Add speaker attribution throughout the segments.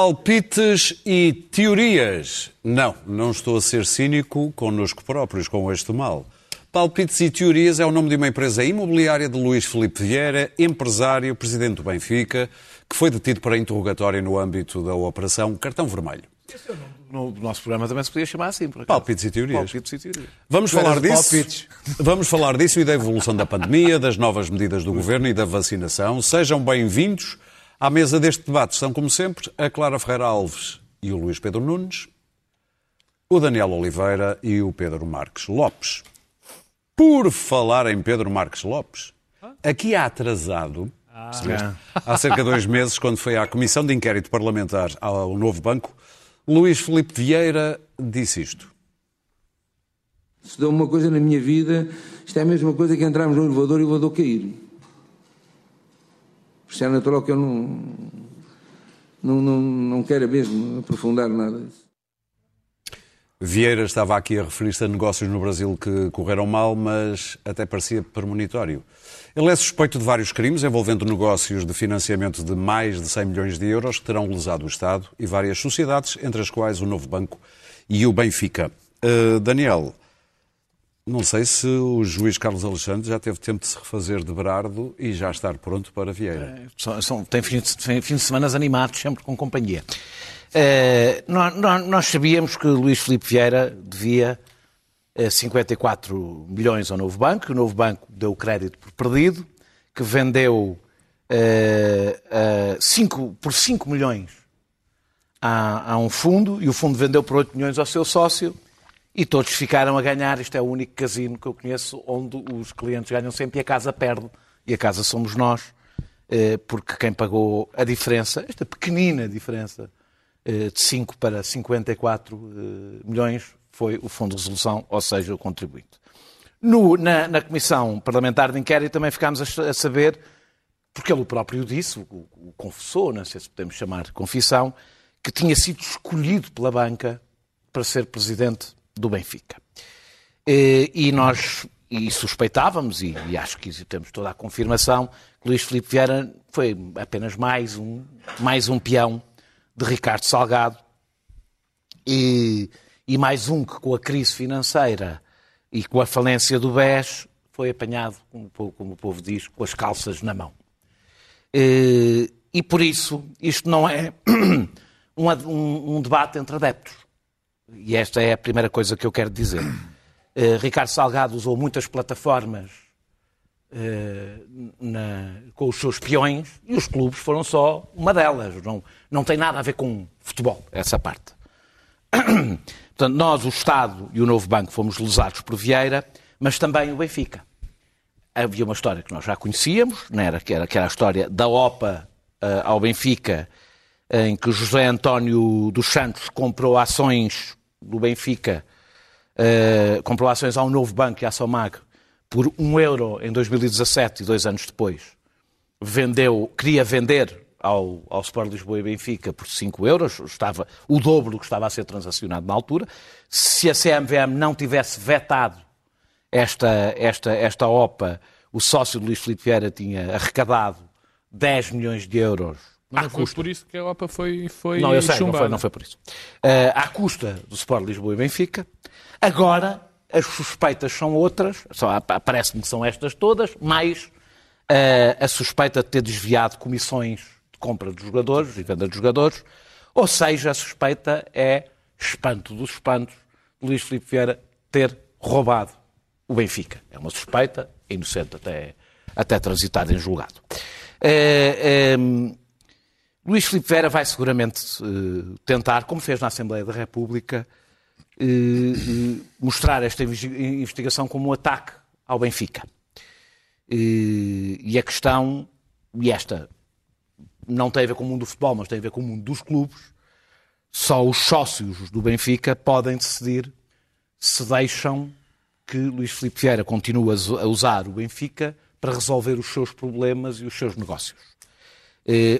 Speaker 1: Palpites e teorias. Não, não estou a ser cínico connosco próprios com este mal. Palpites e Teorias é o nome de uma empresa imobiliária de Luís Filipe Vieira, empresário, presidente do Benfica, que foi detido para interrogatório no âmbito da Operação Cartão Vermelho.
Speaker 2: Esse é o nome do nosso programa também se podia chamar assim. Por
Speaker 1: Palpites e Teorias.
Speaker 2: Palpites e Teorias.
Speaker 1: Vamos falar disso. Vamos falar disso e da evolução da pandemia, das novas medidas do governo e da vacinação. Sejam bem-vindos à mesa deste debate. Estão, como sempre, a Clara Ferreira Alves e o Luís Pedro Nunes, o Daniel Oliveira e o Pedro Marques Lopes. Por falar em Pedro Marques Lopes, aqui há atrasado, percebeste? há cerca de dois meses, quando foi à Comissão de Inquérito Parlamentar ao novo banco, Luís Filipe Vieira disse isto.
Speaker 3: Se deu uma coisa na minha vida, isto é a mesma coisa que entrarmos no elevador e o elevador cair. É natural que eu não, não, não, não quero mesmo aprofundar nada disso.
Speaker 1: Vieira estava aqui a referir-se a negócios no Brasil que correram mal, mas até parecia premonitório. Ele é suspeito de vários crimes envolvendo negócios de financiamento de mais de 100 milhões de euros que terão lesado o Estado e várias sociedades, entre as quais o Novo Banco e o Benfica. Uh, Daniel, não sei se o juiz Carlos Alexandre já teve tempo de se refazer de Berardo e já estar pronto para Vieira.
Speaker 2: É, são, tem fins de, fim de semana animados, sempre com companhia. Uh, nós, nós, sabíamos que Luís Filipe Vieira devia uh, 54 milhões ao Novo Banco, o Novo Banco deu crédito por perdido, que vendeu uh, cinco, por 5 milhões a, a, um fundo, e o fundo vendeu por 8 milhões ao seu sócio, e todos ficaram a ganhar. Isto é o único casino que eu conheço onde os clientes ganham sempre e a casa perde, e a casa somos nós, porque quem pagou a diferença, esta pequenina diferença, de 5 para 54 eh, milhões foi o Fundo de Resolução, ou seja, o contribuinte. No, na, na, Comissão Parlamentar de Inquérito também ficámos a, a saber, porque ele próprio disse, o, o, confessou, não sei se podemos chamar de confissão, que tinha sido escolhido pela banca para ser presidente do Benfica. E, e nós e suspeitávamos, e, e, acho que temos toda a confirmação, que Luís Filipe Vieira foi apenas mais um, mais um peão de Ricardo Salgado e, e mais um que com a crise financeira e com a falência do BES foi apanhado, como, como o povo diz, com as calças na mão. E, e por isso isto não é um, um, debate entre adeptos. E esta é a primeira coisa que eu quero dizer. Uh, Ricardo Salgado usou muitas plataformas eh, na, com os seus peões e os clubes foram só uma delas. Não, não tem nada a ver com futebol, essa parte. Portanto, nós, o Estado e o Novo Banco, fomos lesados por Vieira, mas também o Benfica. Havia uma história que nós já conhecíamos, não era, que, era, que era a história da OPA uh, ao Benfica, em que José António dos Santos comprou ações do Benfica, uh, comprou ações ao Novo Banco e à Somag por um euro em 2017 e dois anos depois, vendeu, queria vender ao, ao Sport Lisboa e Benfica por 5 euros, estava o dobro do que estava a ser transacionado na altura. Se a CMVM não tivesse vetado esta, esta, esta OPA, o sócio de Luís Filipe Vieira tinha arrecadado 10 milhões de euros
Speaker 4: não foi custa. por isso que a OPA foi, foi
Speaker 2: Não, eu sei, não foi, não foi por isso. Uh, à custa do Sport Lisboa e Benfica. Agora, as suspeitas são outras, parece-me que são estas todas, mais uh, a suspeita de ter desviado comissões de compra de jogadores e venda de jogadores, ou seja, a suspeita é espanto dos espantos Luís Filipe Vieira ter roubado o Benfica. É uma suspeita, inocente até, até transitada em julgado. Uh, um, Luís Filipe Vieira vai seguramente uh, tentar, como fez na Assembleia da República, eh, eh, mostrar esta investigação como um ataque ao Benfica. E a questão, e esta não tem a ver com o mundo do futebol, mas tem a ver com o mundo dos clubes, só os sócios do Benfica podem decidir se deixam que Luís Filipe Vieira continue a usar o Benfica para resolver os seus problemas e os seus negócios.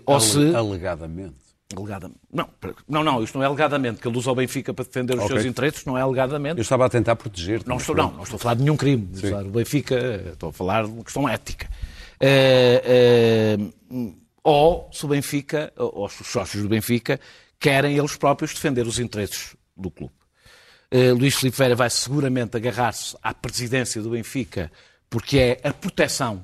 Speaker 1: Ou se... Alegadamente.
Speaker 2: Alegadamente. Não, não, não, isto não é alegadamente, que ele usa o Benfica para defender os okay. seus interesses, não é alegadamente. Eu
Speaker 1: estava a tentar proteger.
Speaker 2: Não estou, não, não estou a falar de nenhum crime. Usar o Benfica, estou a falar de uma questão ética. Uh, uh, ou se o Benfica, ou os sócios do Benfica, querem eles próprios defender os interesses do clube. Uh, Luís Filipe Vieira vai seguramente agarrar-se à presidência do Benfica, porque é a proteção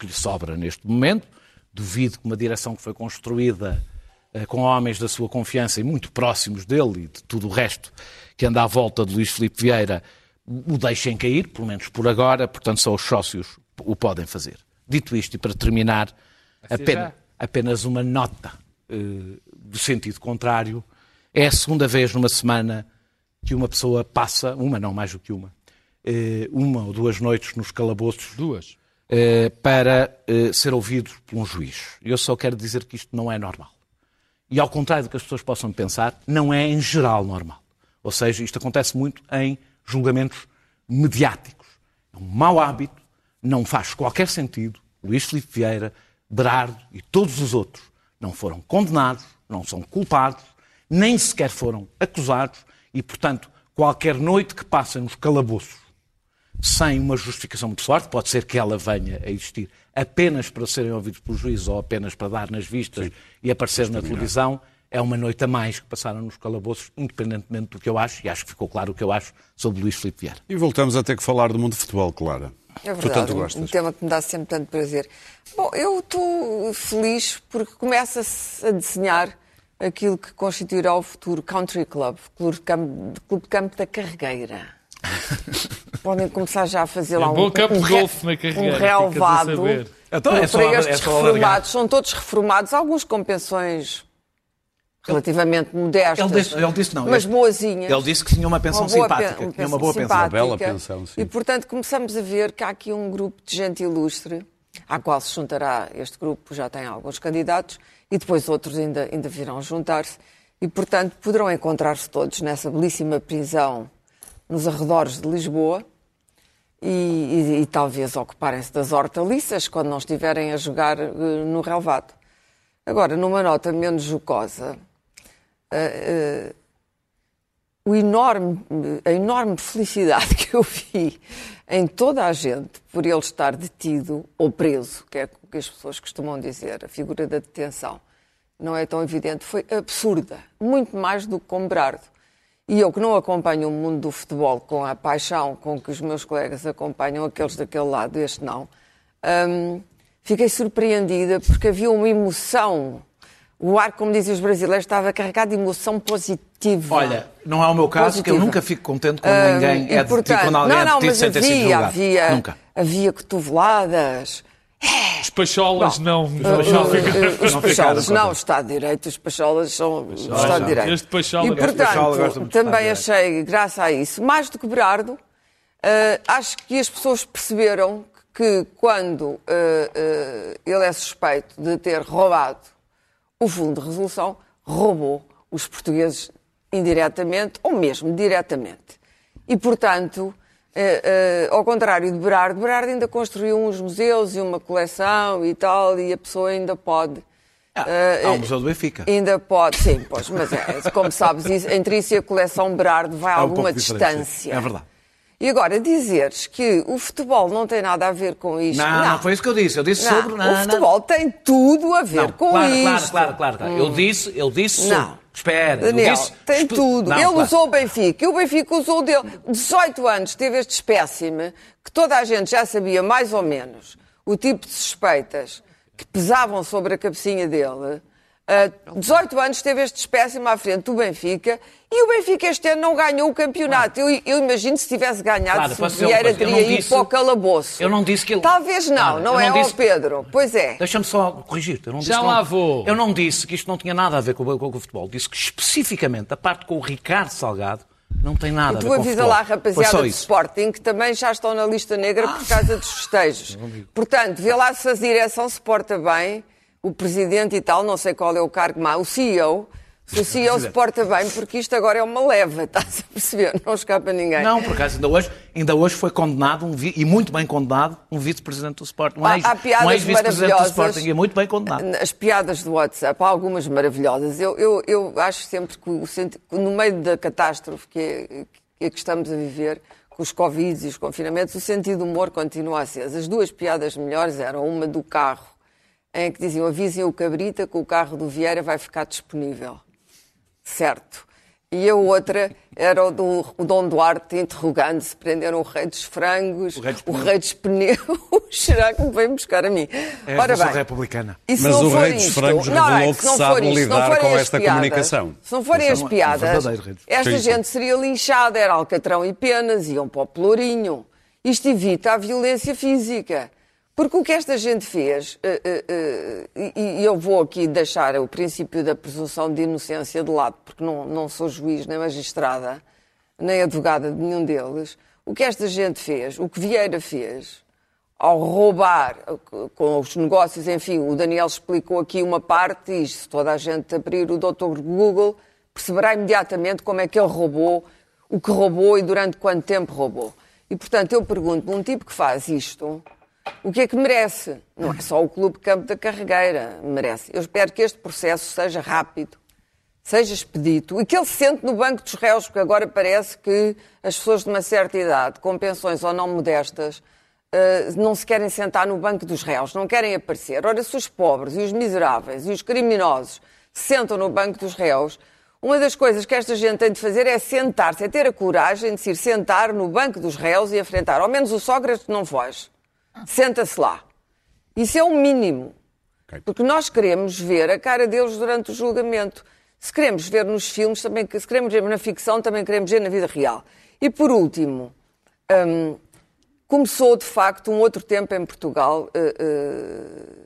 Speaker 2: que lhe sobra neste momento. Duvido que uma direção que foi construída uh, com homens da sua confiança e muito próximos dele e de tudo o resto que anda à volta de Luís Filipe Vieira o deixem cair, pelo menos por agora, portanto só os sócios o podem fazer. Dito isto, e para terminar, apenas, apenas uma nota uh, do sentido contrário. É a segunda vez numa semana que uma pessoa passa, uma não mais do que uma, uh, uma ou duas noites nos calabouços.
Speaker 4: Duas.
Speaker 2: Uh, para ser ouvido por um juiz. Eu só quero dizer que isto não é normal. E ao contrário do que as pessoas possam pensar, não é em geral normal. Ou seja, isto acontece muito em julgamentos mediáticos. É um mau hábito, não faz qualquer sentido. Luís Filipe Vieira, Berardo e todos os outros não foram condenados, não são culpados, nem sequer foram acusados e, portanto, qualquer noite que passem nos calabouços sem uma justificação muito forte, pode ser que ela venha a existir apenas para serem ouvidos pelo juiz ou apenas para dar nas vistas Sim. e aparecer na televisão, é uma noite a mais que passaram nos calabouços, independentemente do que eu acho, e acho que ficou claro o que eu acho sobre Luís Filipe Vieira.
Speaker 1: E voltamos a ter que falar do mundo de futebol, Clara.
Speaker 5: É verdade, tu tanto gostas. um tema que me dá sempre tanto prazer. Bom, eu estou feliz porque começa-se a desenhar aquilo que constituirá o futuro Country Club, Clube de Campo, Clube de Campo da Carregueira. Podem começar já a fazer é lá um,
Speaker 4: bom campo um, de golfe na carreira,
Speaker 5: um relevado
Speaker 2: então, é só,
Speaker 5: para estes
Speaker 2: é
Speaker 5: reformados. São todos reformados, alguns com pensões relativamente modestas.
Speaker 2: Ele disse, ele disse não.
Speaker 5: Mas boazinhas.
Speaker 2: Ele disse que tinha uma pensão uma simpática. Uma tinha uma boa pensão. Uma
Speaker 1: bela pensão, sim.
Speaker 5: E, portanto, começamos a ver que há aqui um grupo de gente ilustre, à qual se juntará este grupo, já tem alguns candidatos, e depois outros ainda, ainda virão juntar-se. E, portanto, poderão encontrar-se todos nessa belíssima prisão nos arredores de Lisboa. E, e, e talvez ocuparem-se das hortaliças quando não estiverem a jogar uh, no relvado. Agora, numa nota menos jocosa, uh, o enorme, a enorme felicidade que eu vi em toda a gente por ele estar detido ou preso, que é o que as pessoas costumam dizer, a figura da detenção, não é tão evidente, foi absurda, muito mais do que com Berardo. E eu que não acompanho o mundo do futebol com a paixão com que os meus colegas acompanham, aqueles daquele lado, este não, hum, fiquei surpreendida porque havia uma emoção o ar, como dizem os brasileiros, estava carregado de emoção positiva.
Speaker 2: Olha, não é o meu caso, positiva. que eu nunca fico contente quando uh, ninguém é portanto, detido, quando alguém não, não, é detido sem havia, ter sido julgado.
Speaker 5: Havia,
Speaker 2: nunca.
Speaker 5: havia cotoveladas.
Speaker 4: Os pacholas não.
Speaker 5: Os pacholas, os pacholas não, o Estado de Direito, os pacholas são o Estado de Direito.
Speaker 4: Este pachola,
Speaker 5: e, portanto, também achei, graças a isso, mais do que Berardo, uh, acho que as pessoas perceberam que quando uh, uh, ele é suspeito de ter roubado o Fundo de Resolução roubou os portugueses indiretamente ou mesmo diretamente. E, portanto, eh, eh, ao contrário de Berardo, Berardo ainda construiu uns museus e uma coleção e tal, e a pessoa ainda pode.
Speaker 2: Ah, uh, há um museu do Benfica.
Speaker 5: Ainda pode, sim, pois, mas é, como sabes, entre isso e a coleção Berardo vai alguma um distância.
Speaker 2: É verdade.
Speaker 5: E agora, dizeres que o futebol não tem nada a ver com isto.
Speaker 2: Não, não, não foi isso que eu disse. Eu disse
Speaker 5: não,
Speaker 2: sobre.
Speaker 5: Não, o futebol tem tudo a ver com
Speaker 2: claro,
Speaker 5: isto.
Speaker 2: Claro, claro, claro. claro. Hum. Eu disse, eu disse sobre. Não. Espera,
Speaker 5: Daniel,
Speaker 2: disse...
Speaker 5: tem tudo. Ele claro. usou o Benfica e o Benfica usou o dele. 18 anos teve este espécime que toda a gente já sabia mais ou menos o tipo de suspeitas que pesavam sobre a cabecinha dele. Uh, 18 anos teve este espécime à frente do Benfica e o Benfica este ano não ganhou o campeonato. Eu, eu imagino se tivesse ganhado, claro, se Vieira teria ido disse... para o calabouço.
Speaker 2: Eu não disse que ele...
Speaker 5: Talvez não, claro, não é, não disse... Pedro? Pois é.
Speaker 2: Deixa-me só corrigir-te.
Speaker 4: Já lá
Speaker 2: não...
Speaker 4: vou.
Speaker 2: Eu não disse que isto não tinha nada a ver com, com, com o futebol. Disse que especificamente a parte com o Ricardo Salgado não tem nada a ver com o futebol.
Speaker 5: E tu avisa lá a rapaziada do Sporting, que também já estão na lista negra por causa dos festejos. Portanto, vê lá se a direção se porta bem o presidente e tal, não sei qual é o cargo mais, o CEO, se o CEO se porta bem, porque isto agora é uma leva, estás a perceber? Não escapa ninguém.
Speaker 2: Não, por acaso, ainda hoje, ainda hoje foi condenado, um, e muito bem condenado, um vice-presidente do Sporting. Um
Speaker 5: há, há piadas um
Speaker 2: ex-vice-presidente do Sporting, e muito bem condenado.
Speaker 5: As piadas do WhatsApp, há algumas maravilhosas. Eu, eu, eu acho sempre que, o, no meio da catástrofe que, é, que, é que estamos a viver, com os Covid e os confinamentos, o sentido do humor continua aceso. As duas piadas melhores eram uma do carro em que diziam avisem o Cabrita que o carro do Vieira vai ficar disponível. Certo. E a outra era o do o Dom Duarte interrogando-se, prenderam o rei dos frangos,
Speaker 2: O rei dos
Speaker 5: o rei dos pneus. Será que me vem buscar a mim?
Speaker 2: É a Revolução Republicana.
Speaker 5: e se
Speaker 1: Mas
Speaker 5: não
Speaker 1: o
Speaker 5: for
Speaker 1: rei dos
Speaker 5: isto-
Speaker 1: frangos
Speaker 5: não,
Speaker 1: revelou
Speaker 5: é
Speaker 1: que
Speaker 5: se não
Speaker 1: sabe
Speaker 5: for isto,
Speaker 1: lidar
Speaker 5: forem
Speaker 1: com
Speaker 5: as
Speaker 1: esta
Speaker 5: piadas-
Speaker 1: comunicação.
Speaker 5: Se não forem as
Speaker 2: é
Speaker 5: piadas, esta gente seria linchada, era alcatrão e penas, iam para o pelourinho. Isto evita a violência física. Porque o que esta gente fez, eh, eh, eh, e eu vou aqui deixar o princípio da presunção de inocência de lado, porque não, não sou juiz nem magistrada, nem advogada de nenhum deles, o que esta gente fez, o que Vieira fez, ao roubar com os negócios, enfim, o Daniel explicou aqui uma parte, e se toda a gente abrir o Dr. Google, perceberá imediatamente como é que ele roubou, o que roubou e durante quanto tempo roubou. E, portanto, eu pergunto, um tipo que faz isto, o que é que merece? Não é só o Clube Campo da Carregueira, merece. Eu espero que este processo seja rápido, seja expedito e que ele se sente no banco dos réus, porque agora parece que as pessoas de uma certa idade, com pensões ou não modestas, eh, não se querem sentar no banco dos réus, não querem aparecer. Ora, se os pobres e os miseráveis e os criminosos se sentam no banco dos réus, uma das coisas que esta gente tem de fazer é sentar-se, é ter a coragem de se ir sentar no banco dos réus e enfrentar. Ao menos o Sócrates não foge. Senta-se lá. Isso é o mínimo.
Speaker 1: Ok.
Speaker 5: Porque nós queremos ver a cara deles durante o julgamento. Se queremos ver nos filmes, também, se queremos ver na ficção, também queremos ver na vida real. E por último, hum, começou de facto um outro tempo em Portugal. eh, eh,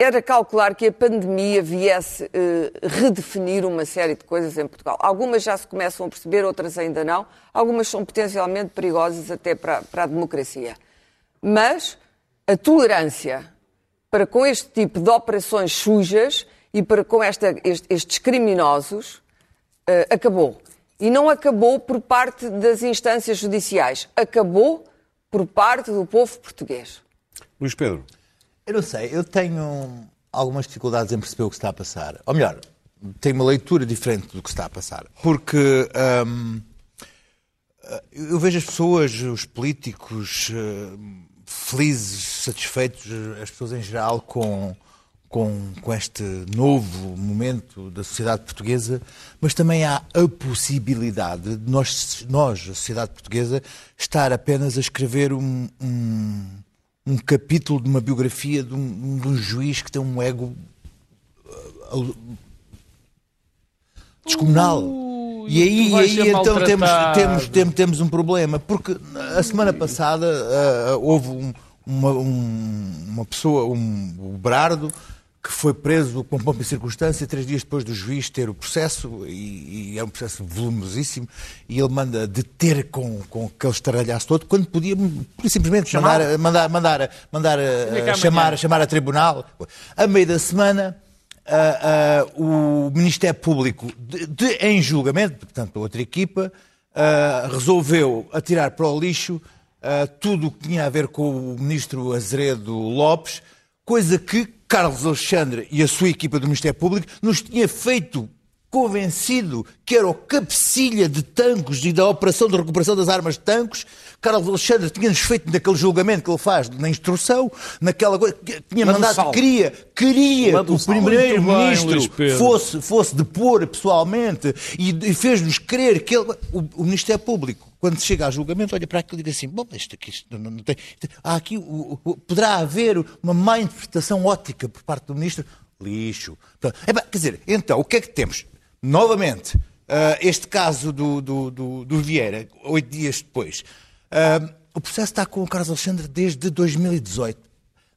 Speaker 5: era calcular que a pandemia viesse eh, redefinir uma série de coisas em Portugal. Algumas já se começam a perceber, outras ainda não. Algumas são potencialmente perigosas até para, para a democracia. Mas a tolerância para com este tipo de operações sujas e para com esta- este- estes criminosos eh, acabou. E não acabou por parte das instâncias judiciais, acabou por parte do povo português.
Speaker 1: Luís Pedro,
Speaker 6: Eu não sei, eu tenho algumas dificuldades em perceber o que está a passar. Ou melhor, tenho uma leitura diferente do que está a passar. Porque hum, eu vejo as pessoas, os políticos, hum, felizes, satisfeitos, as pessoas em geral, com, com, com este novo momento da sociedade portuguesa, mas também há a possibilidade de nós, nós a sociedade portuguesa, estar apenas a escrever um- um um capítulo de uma biografia de um, de um juiz que tem um ego uh, descomunal. E aí, e aí então temos, temos, temos, temos um problema, porque a semana passada uh, houve um- uma, um- uma pessoa, um, o Berardo, que foi preso com pompa e circunstância três dias depois do juiz ter o processo, e, e é um processo voluminosíssimo, e ele manda deter com, com aquele estaralhaço todo, quando podia simplesmente mandar, mandar, mandar, mandar
Speaker 4: Vinha cá
Speaker 6: uh, chamar,
Speaker 4: amanhã.
Speaker 6: chamar a tribunal. A meio da semana, o Ministério Público, de, de- em julgamento, portanto, a outra equipa, ah, resolveu atirar para o lixo ah, tudo o que tinha a ver com o ministro Azeredo Lopes, coisa que Carlos Alexandre e a sua equipa do Ministério Público nos tinha feito convencido que era o cabecilha de tanques e da operação de recuperação das armas de tanques. Carlos Alexandre tinha-nos feito naquele julgamento que ele faz na instrução, naquela coisa, tinha
Speaker 2: Manda
Speaker 6: mandado, queria, queria que o primeiro-ministro fosse, fosse depor pessoalmente e, e fez-nos crer que ele, o, o Ministério Público, quando chega a julgamento, olha para aquilo e diz assim, bom, isto aqui isto não, não tem, há aqui, o- o- poderá haver uma má interpretação ótica por parte do Ministro, lixo. Portanto, epá, quer dizer, então, o que é que temos? Novamente, ah, este caso do, do, do, do Vieira, oito dias depois, ah, o processo está com o Carlos Alexandre desde 2018.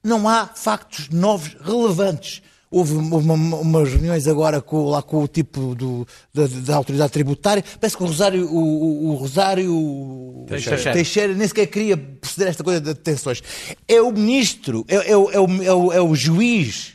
Speaker 6: Não há factos novos relevantes. Houve uma- uma- umas reuniões agora com, lá com o tipo do- da, da autoridade tributária. Parece que o Rosário, o, o- o Rosário
Speaker 2: Teixeira.
Speaker 6: Teixeira nem sequer queria proceder a esta coisa de detenções. É o ministro, é, é é o, é o- é o juiz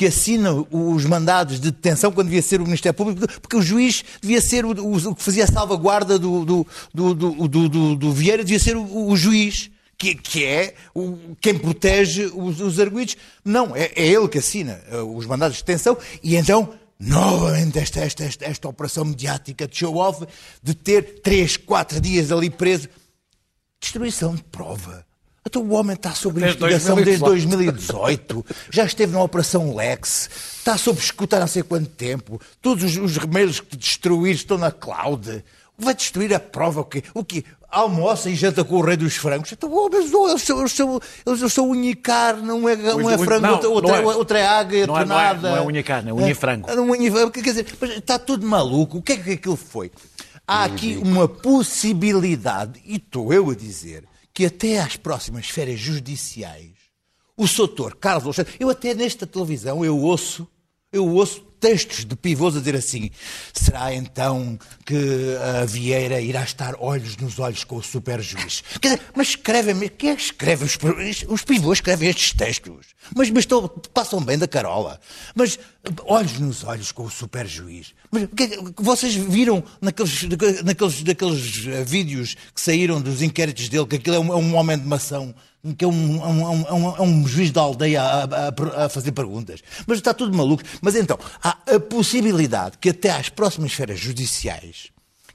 Speaker 6: que assina os mandados de detenção quando devia ser o Ministério Público, porque o juiz devia ser o, o- o que fazia a salvaguarda do, do, do, do, do- do- Vieira, devia ser o, o juiz. Que, que é o, quem protege os, os arguidos. Não, é, é ele que assina eh, os mandados de detenção e então, novamente, esta, esta, esta, esta operação mediática de show-off de ter três, quatro dias ali preso. Destruição de prova. Então o homem está sob
Speaker 2: Desde
Speaker 6: investigação desde
Speaker 2: 2018.
Speaker 6: 2018, já esteve na Operação Lex, está sob escuta há não sei quanto tempo, todos os, os remédios que destruir estão na cloud. Vai destruir a prova o quê? O quê? Almoça e janta com o rei dos frangos. Então, oh, mas oh, eles, são, eles, são, eles são carne, não é, não é frango,
Speaker 2: não,
Speaker 6: outra, outra,
Speaker 2: não é.
Speaker 6: outra é águia,
Speaker 2: Não é-
Speaker 6: outra
Speaker 2: não é-
Speaker 6: nada.
Speaker 2: não é unha carne, é frango.
Speaker 6: É. Quer dizer, mas está tudo maluco. O que é que aquilo foi? Há aqui uma possibilidade, e estou eu a dizer, que até às próximas férias judiciais, o Soutor Carlos Alexandre, eu até nesta televisão, eu ouço, eu ouço textos de pivôs a dizer assim, será então que a Vieira irá estar olhos nos olhos com o superjuiz? Quer dizer, mas escrevem, quem é escreve? Os, os pivôs escrevem estes textos. Mas, mas estão- passam bem da carola. Mas olhos nos olhos com o. Mas que é que- vocês viram naqueles, naqueles, naqueles eh, vídeos que saíram dos inquéritos dele que aquilo é um, é um homem de mação, que é um, um, é um, é um juiz da aldeia a, a- a fazer perguntas. Mas está tudo maluco. Mas então, há a possibilidade que até às próximas férias judiciais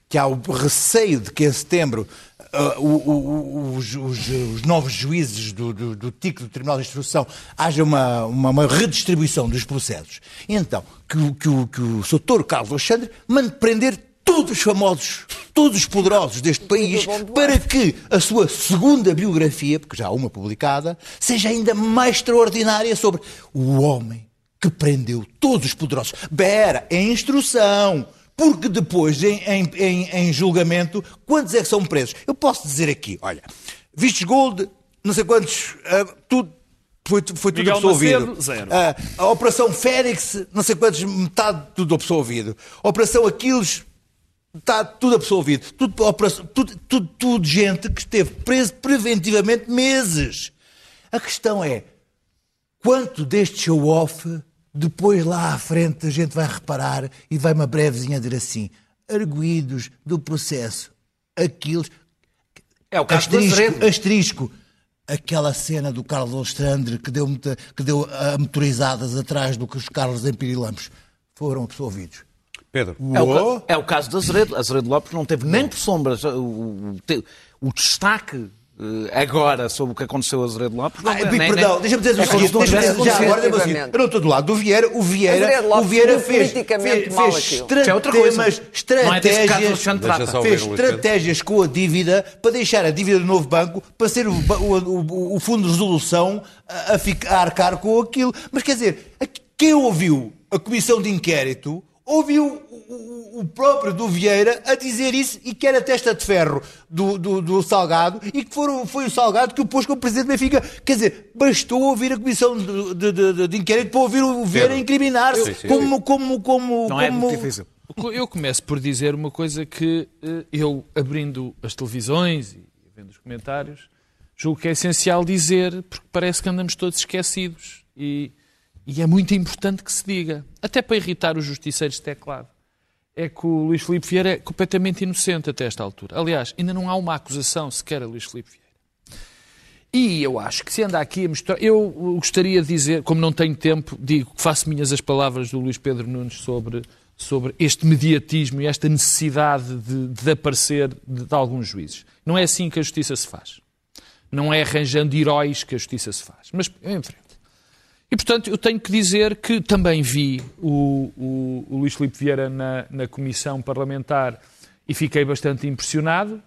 Speaker 6: que há o receio de que em setembro ah, o- o- os, os- os novos juízes do, do, do TIC, do Tribunal de Instrução, haja uma, uma, uma redistribuição dos processos. Então, que, o- que, o, que o Sr. Carlos Alexandre mande prender todos os famosos, todos os poderosos deste país, para que a sua segunda biografia, porque já há uma publicada, seja ainda mais extraordinária sobre o homem que prendeu todos os poderosos. Bera, em instrução. Porque depois, em, em- em- em julgamento, quantos é que são presos? Eu posso dizer aqui, olha, vistos gold, não sei quantos, ah, tudo, foi, foi tudo
Speaker 4: Miguel
Speaker 6: absolvido.
Speaker 4: Macedo, zero.
Speaker 6: Ah, a Operação Félix, não sei quantos, metade tudo absolvido. Operação Aquiles, está tudo absolvido. Tudo, operação- tudo, tudo, tudo gente que esteve preso preventivamente meses. A questão é, quanto deste show-off, depois lá à frente a gente vai reparar e vai uma brevezinha dizer assim, arguídos do processo, aqueles...
Speaker 2: É o caso
Speaker 6: asterisco, asterisco, aquela cena do Carlos Alexandre que deu, que deu ah, motorizadas atrás do que os Carlos em Pirilampos foram absolvidos.
Speaker 1: Pedro.
Speaker 2: É o, é o caso de Azeredo. Azeredo Lopes não teve nem por sombras o, o- destaque eh, agora sobre o que aconteceu a Azeredo Lopes. não-
Speaker 6: Ah,
Speaker 2: nem-
Speaker 6: perdão,
Speaker 2: nem-
Speaker 6: deixa-me dizer
Speaker 2: é
Speaker 6: o seguinte, eu não estou do lado do Vieira, o Vieira, o Vieira fez, fez, fez
Speaker 2: é é
Speaker 6: estratégias,
Speaker 1: ouvir
Speaker 6: fez estratégias com a dívida para deixar a dívida do novo banco para ser o, o, o- o fundo de resolução a, a ficar, a arcar com aquilo. Mas quer dizer, a- quem ouviu a comissão de inquérito ouviu o, o- o próprio do Vieira a dizer isso e que era testa de ferro do, do, do Salgado e que foram, foi o Salgado que o pôs como presidente do Benfica. Quer dizer, bastou ouvir a comissão de, de- de- de inquérito para ouvir o Vieira incriminar-se como, como, como,
Speaker 2: Não é
Speaker 6: como-
Speaker 2: muito difícil.
Speaker 4: Eu começo por dizer uma coisa que eh, eu, abrindo as televisões e vendo os comentários, julgo que é essencial dizer, porque parece que andamos todos esquecidos. E, e é muito importante que se diga, até para irritar os justiceiros de teclado. É que o Luís Filipe Vieira é completamente inocente até esta altura. Aliás, ainda não há uma acusação sequer a Luís Filipe Vieira. E eu acho que se anda aqui a misturar. Eu gostaria de dizer, como não tenho tempo, digo que faço minhas as palavras do Luís Pedro Nunes sobre, sobre este mediatismo e esta necessidade de, de aparecer de, de alguns juízes. Não é assim que a justiça se faz. Não é arranjando heróis que a justiça se faz. Mas frente. E, portanto, eu tenho que dizer que também vi o, o, o Luís Filipe Vieira na, na comissão parlamentar e fiquei bastante impressionado.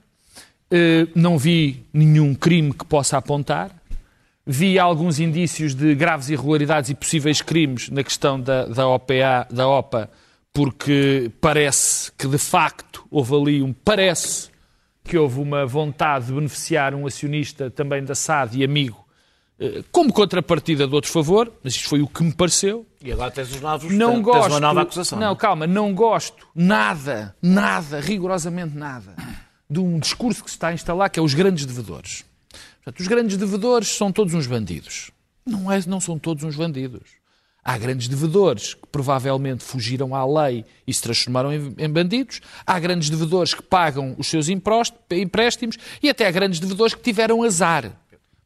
Speaker 4: Eh, não vi nenhum crime que possa apontar. Vi alguns indícios de graves irregularidades e possíveis crimes na questão da, da OPA, da OPA, porque parece que de facto houve ali um parece que houve uma vontade de beneficiar um acionista também da SAD e amigo como contrapartida de outro favor, mas isto foi o que me pareceu.
Speaker 2: E agora tens os novos.
Speaker 4: Não
Speaker 2: tens
Speaker 4: gosto.
Speaker 2: uma nova acusação.
Speaker 4: Não, calma, não gosto nada, nada, rigorosamente nada, de um discurso que se está a instalar que é os grandes devedores. Portanto, os grandes devedores são todos uns bandidos. Não, é, não são todos uns bandidos. Há grandes devedores que provavelmente fugiram à lei e se transformaram em, bandidos. Há grandes devedores que pagam os seus empréstimos e até há grandes devedores que tiveram azar.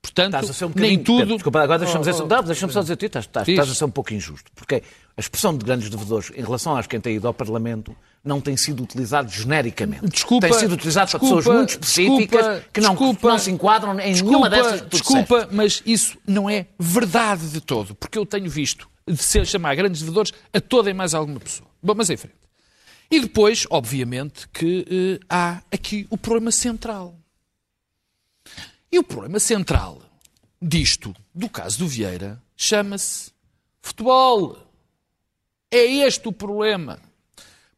Speaker 4: Portanto,
Speaker 2: um
Speaker 4: nem tudo...
Speaker 2: Desculpa, agora deixa-me dizer,
Speaker 4: oh,
Speaker 2: não, deixa-me só dizer, tu estás, estás, estás a ser um pouco injusto, porque a expressão de grandes devedores em relação às quem tem ido ao Parlamento não tem sido utilizado genericamente.
Speaker 4: Desculpa,
Speaker 2: tem sido utilizado para
Speaker 4: desculpa,
Speaker 2: pessoas muito específicas
Speaker 4: desculpa,
Speaker 2: que, não,
Speaker 4: desculpa,
Speaker 2: que não se enquadram em nenhuma dessas que tu
Speaker 4: Desculpa,
Speaker 2: disseste.
Speaker 4: mas isso não é verdade de todo, porque eu tenho visto de ser chamar grandes devedores a toda e mais alguma pessoa. Bom, mas em frente. E depois, obviamente, que eh, há aqui o problema central. E o problema central disto, do caso do Vieira, chama-se futebol. É este o problema.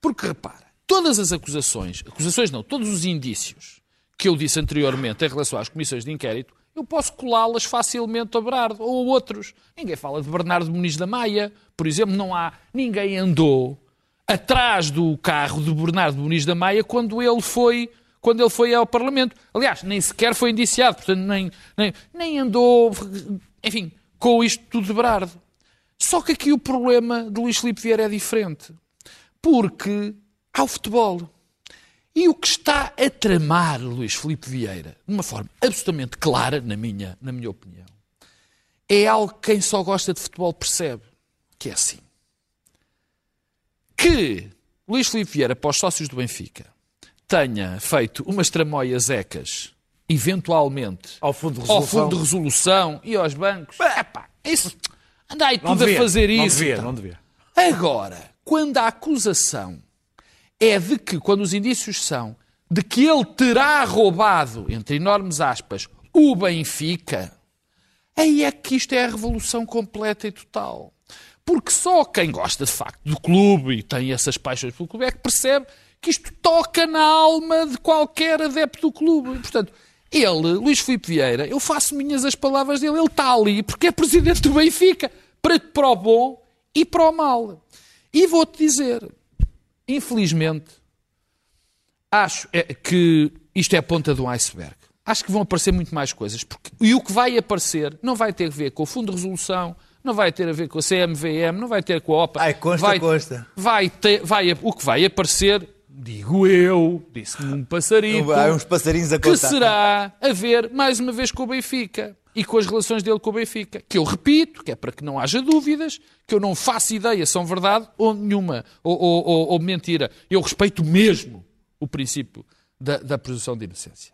Speaker 4: Porque repara, todas as acusações, acusações não, todos os indícios que eu disse anteriormente em relação às comissões de inquérito, eu posso colá-las facilmente a Bernardo ou a outros. Ninguém fala de Bernardo Muniz da Maia, por exemplo, não há, ninguém andou atrás do carro de Bernardo Muniz da Maia quando ele foi quando ele foi ao Parlamento. Aliás, nem sequer foi indiciado, portanto, nem, nem, nem andou, enfim, com isto tudo de Bernardo. Só que aqui o problema de Luís Filipe Vieira é diferente. Porque há o futebol. E o que está a tramar Luís Filipe Vieira, de uma forma absolutamente clara, na minha, na minha opinião, é algo que quem só gosta de futebol percebe. Que é assim. Que Luís Filipe Vieira, para os sócios do Benfica, tenha feito umas tramóias ecas, eventualmente,
Speaker 2: Ao fundo de
Speaker 4: ao
Speaker 2: resolução.
Speaker 4: fundo de resolução e aos bancos. Epá, isso, anda aí tudo
Speaker 2: devia,
Speaker 4: a fazer
Speaker 2: não
Speaker 4: isso.
Speaker 2: devia,
Speaker 4: então.
Speaker 2: não devia.
Speaker 4: Agora, quando a acusação é de que, quando os indícios são de que ele terá roubado, entre enormes aspas, o Benfica, aí é que isto é a revolução completa e total. Porque só quem gosta de facto do clube e tem essas paixões pelo clube é que percebe que isto toca na alma de qualquer adepto do clube. Portanto, ele, Luís Filipe Vieira, eu faço minhas as palavras dele, ele está ali porque é presidente do Benfica, para, para o bom e para o mal. E vou-te dizer, infelizmente, acho é, que isto é a ponta do iceberg. Acho que vão aparecer muito mais coisas. Porque, e o que vai aparecer não vai ter a ver com o Fundo de Resolução, não vai ter a ver com a CMVM, não vai ter com a OPA.
Speaker 6: Ai, consta,
Speaker 4: vai,
Speaker 6: consta.
Speaker 4: Vai ter, vai, o que vai aparecer, digo eu, disse-me um passarito,
Speaker 6: Há uns passarinhos a
Speaker 4: que
Speaker 6: contar.
Speaker 4: será a ver, mais uma vez, com o Benfica e com as relações dele com o Benfica. Que eu repito, que é para que não haja dúvidas, que eu não faço ideia se são verdade ou nenhuma, ou, ou- ou- ou mentira. Eu respeito mesmo o princípio da, da presunção de inocência.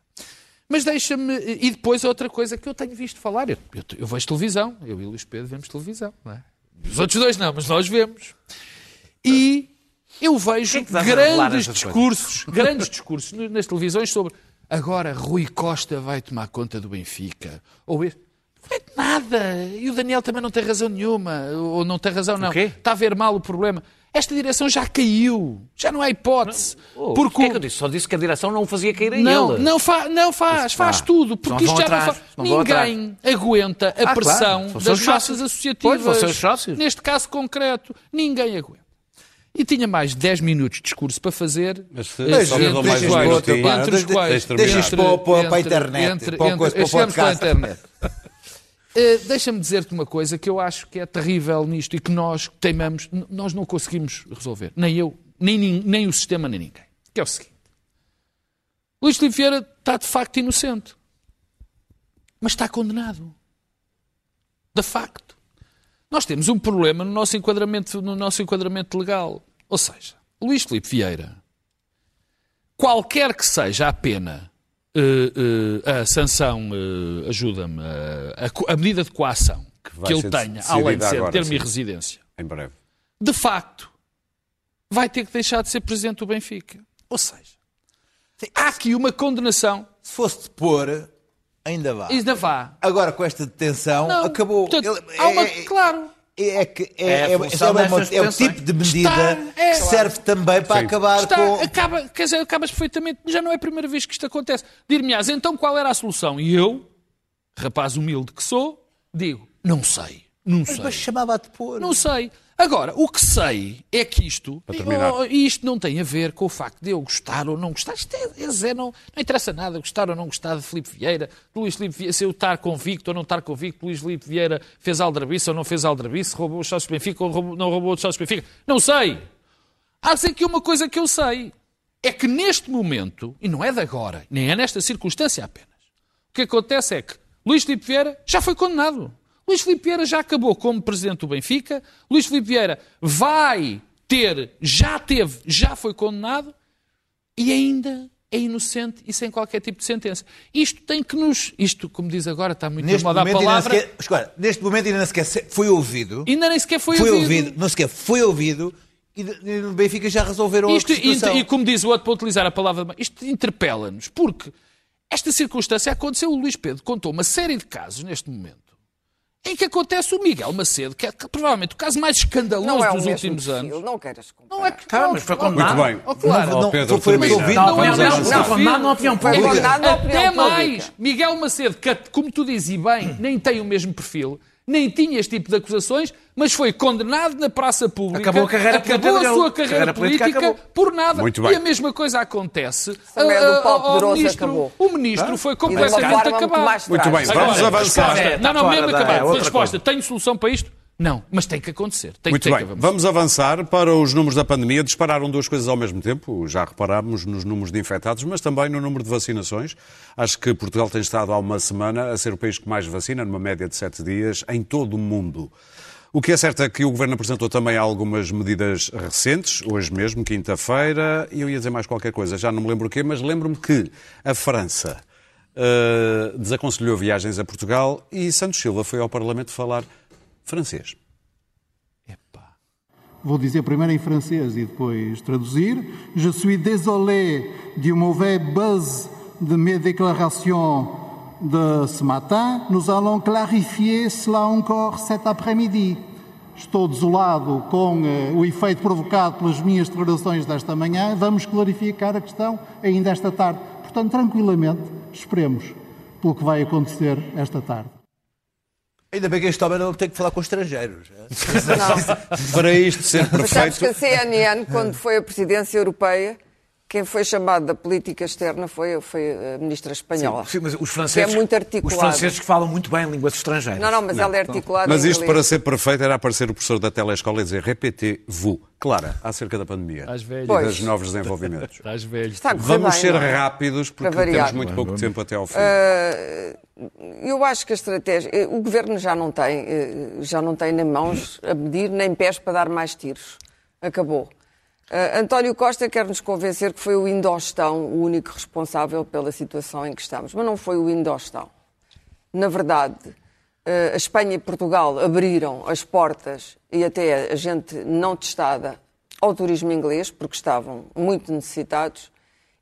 Speaker 4: Mas deixa-me. E depois outra coisa que eu tenho visto falar. Eu, eu- eu vejo televisão, eu e o Luís Pedro vemos televisão. Não é? Os outros dois não, mas nós vemos. E eu vejo
Speaker 2: Quem é que
Speaker 4: grandes discursos, grandes discursos nas televisões sobre agora Rui Costa vai tomar conta do Benfica. Ou este. Não é nada. E o Daniel também não tem razão nenhuma. Ou não tem razão, não. Está a ver mal o problema. Esta direção já caiu. Já não há hipótese.
Speaker 2: Oh,
Speaker 4: porque
Speaker 2: o que é que eu disse? Só disse que a direção não o fazia cair em
Speaker 4: não,
Speaker 2: ele.
Speaker 4: não, fa não faz, faz
Speaker 2: Ah,
Speaker 4: tudo,
Speaker 2: não
Speaker 4: porque isto já não
Speaker 2: atrás,
Speaker 4: faz.
Speaker 2: não vão
Speaker 4: Ninguém aguenta a
Speaker 2: claro,
Speaker 4: pressão
Speaker 2: são
Speaker 4: das massas associativas.
Speaker 2: Pois, sócios.
Speaker 4: Neste caso concreto, ninguém aguenta. E tinha mais 10 minutos de discurso para fazer.
Speaker 1: Mas se-
Speaker 4: entre-
Speaker 1: mais
Speaker 4: os quais-
Speaker 1: minutinho.
Speaker 4: entre os
Speaker 6: Deixa-
Speaker 4: quais-
Speaker 1: deixa
Speaker 6: terminar.
Speaker 4: entre-
Speaker 6: para- a internet,
Speaker 4: entre-
Speaker 6: para
Speaker 4: entre-
Speaker 6: para
Speaker 4: chegamos para a internet. Eh, Deixa-me dizer-te uma coisa que eu acho que é terrível nisto e que nós teimamos, nós não conseguimos resolver. Nem eu, nem, nin- nem o sistema, nem ninguém. Que é o seguinte. Luís Filipe Vieira está de facto inocente. Mas está condenado. De facto. Nós temos um problema no nosso enquadramento, no nosso enquadramento legal. Ou seja, Luís Filipe Vieira, qualquer que seja a pena, eh, eh, a sanção, eh, ajuda-me, a, medida de coação que,
Speaker 1: vai
Speaker 4: ele tenha, além de ser termo e residência,
Speaker 1: Em breve.
Speaker 4: de facto, vai ter que deixar de ser presidente do Benfica. Ou seja, há aqui uma condenação.
Speaker 6: Se fosse de pôr, ainda vá.
Speaker 4: Ainda vá.
Speaker 6: Agora com esta detenção,
Speaker 4: Não,
Speaker 6: acabou.
Speaker 4: portanto,
Speaker 6: Ele-
Speaker 4: há uma-
Speaker 6: é- é-
Speaker 4: claro.
Speaker 6: É, que é,
Speaker 2: É
Speaker 6: é, é, é o tipo de medida
Speaker 4: Está- é.
Speaker 6: que serve também para
Speaker 1: Sim.
Speaker 6: acabar
Speaker 4: Está,
Speaker 6: com.
Speaker 4: acaba, quer dizer, acabas perfeitamente. Já não é a primeira vez que isto acontece. Dir-me-ás, então qual era a solução? E eu, rapaz humilde que sou, digo, não sei. Não sei.
Speaker 6: Mas chamava a de pôr.
Speaker 4: Não sei. Agora, o que sei é que isto,
Speaker 1: terminar.
Speaker 4: oh, isto não tem a ver com o facto de eu gostar ou não gostar. Isto é, é zero, não, não interessa nada gostar ou não gostar de Filipe Vieira, de Luís Filipe Vieira, se eu estar convicto ou não estar convicto, Luís Filipe Vieira fez aldrabice ou não fez aldrabice, roubou os sócios do Benfica ou roubou- não roubou os sócios do Benfica. Não sei. Há de ser que uma coisa que eu sei é que neste momento, e não é de agora, nem é nesta circunstância apenas, o que acontece é que Luís Filipe Vieira já foi condenado. Luís Filipe Vieira já acabou como presidente do Benfica. Luís Filipe Vieira vai ter, já teve, já foi condenado e ainda é inocente e sem qualquer tipo de sentença. Isto tem que nos. Isto, como diz agora, está muito
Speaker 6: Neste
Speaker 4: moda a palavra.
Speaker 6: sequer, escuta, neste momento ainda nem sequer se- foi ouvido.
Speaker 4: Ainda nem sequer foi,
Speaker 6: Foi,
Speaker 4: ouvido.
Speaker 6: ouvido. Não sequer foi ouvido. E e no Benfica já resolveram
Speaker 4: Isto,
Speaker 6: a situação.
Speaker 4: e, e como diz o outro, para utilizar a palavra, isto interpela-nos, porque esta circunstância aconteceu. O Luís Pedro contou uma série de casos neste momento em que acontece o Miguel Macedo, que é provavelmente o caso mais escandaloso
Speaker 5: Não é
Speaker 4: dos últimos
Speaker 5: perfil,
Speaker 4: anos.
Speaker 5: Não queiras comparar.
Speaker 4: Não é que
Speaker 2: Tá, mas foi condenado.
Speaker 1: Muito bem.
Speaker 4: Oh, claro.
Speaker 1: Ó,
Speaker 6: Não,
Speaker 1: Pedro,
Speaker 6: foi
Speaker 1: termina.
Speaker 6: absolvido.
Speaker 2: Não,
Speaker 4: Não é
Speaker 2: não,
Speaker 4: o
Speaker 2: não,
Speaker 4: mesmo
Speaker 2: não,
Speaker 4: perfil.
Speaker 2: condenado na opinião
Speaker 5: Foi
Speaker 2: pública.
Speaker 4: Até mais, Miguel Macedo, que, como tu dizes e bem, nem tem o mesmo perfil, nem tinha este tipo de acusações, mas foi condenado na praça pública.
Speaker 2: Acabou a carreira
Speaker 4: acabou
Speaker 2: política
Speaker 4: a sua carreira,
Speaker 2: Carreira política
Speaker 4: política, por nada.
Speaker 1: Muito
Speaker 4: E
Speaker 1: bem.
Speaker 4: a mesma coisa acontece.
Speaker 5: A
Speaker 4: a- ao
Speaker 5: poderoso
Speaker 4: ministro,
Speaker 5: acabou.
Speaker 4: O ministro foi
Speaker 5: E de uma
Speaker 4: completamente acabado.
Speaker 1: Muito bem, vamos avançar.
Speaker 4: Não, não, mesmo acabado.
Speaker 2: é
Speaker 4: Resposta, tenho solução para isto? Não, mas tem que acontecer. Tem,
Speaker 1: Muito
Speaker 4: tem
Speaker 1: bem, vamos avançar para os números da pandemia. Dispararam duas coisas ao mesmo tempo. Já reparámos nos números de infectados, mas também no número de vacinações. Acho que Portugal tem estado há uma semana a ser o país que mais vacina, numa média de sete dias, em todo o mundo. O que é certo é que o Governo apresentou também algumas medidas recentes, hoje mesmo, quinta-feira, e eu ia dizer mais qualquer coisa, já não me lembro o quê, mas lembro-me que a França eh, desaconselhou viagens a Portugal e Santos Silva foi ao Parlamento falar francês.
Speaker 7: Vou dizer primeiro em francês e depois traduzir. Je suis désolé du mauvais buzz de mes déclarations de ce matin. Nous allons clarifier cela encore cet après-midi. Estou desolado com eh, o efeito provocado pelas minhas declarações desta manhã. Vamos clarificar a questão ainda esta tarde. Portanto, tranquilamente, esperemos pelo que vai acontecer esta tarde.
Speaker 6: Ainda bem que este homem não tem que falar com estrangeiros. é?
Speaker 5: Não.
Speaker 1: Para isto ser
Speaker 5: Mas sabes que a
Speaker 1: perfeito,
Speaker 5: CNN, quando foi a presidência europeia, quem foi chamado da política externa foi, foi a ministra espanhola.
Speaker 2: Sim, mas os
Speaker 5: Que
Speaker 2: franceses,
Speaker 5: é muito
Speaker 2: os
Speaker 5: articulado.
Speaker 2: franceses que falam muito bem línguas estrangeiras.
Speaker 5: Não, não, mas ela é articulada.
Speaker 1: mas isto para ser perfeito era aparecer o professor da telescola e dizer repetez-vous. Clara, acerca da pandemia
Speaker 4: Estás velho.
Speaker 1: e
Speaker 5: Pois.
Speaker 1: dos novos desenvolvimentos.
Speaker 4: Estás velho.
Speaker 5: Está
Speaker 1: Vamos
Speaker 5: bem,
Speaker 1: ser
Speaker 5: não é?
Speaker 1: rápidos porque temos muito pouco tempo até ao fim.
Speaker 5: Ah, eu acho que a estratégia. eh, O governo já não tem, eh, já não tem nem mãos a medir, nem pés para dar mais tiros. Acabou. Ah, António Costa quer nos convencer que foi o Indostão o único responsável pela situação em que estamos, mas não foi o Indostão. Na verdade, eh, a Espanha e Portugal abriram as portas e até a gente não testada ao turismo inglês, porque estavam muito necessitados,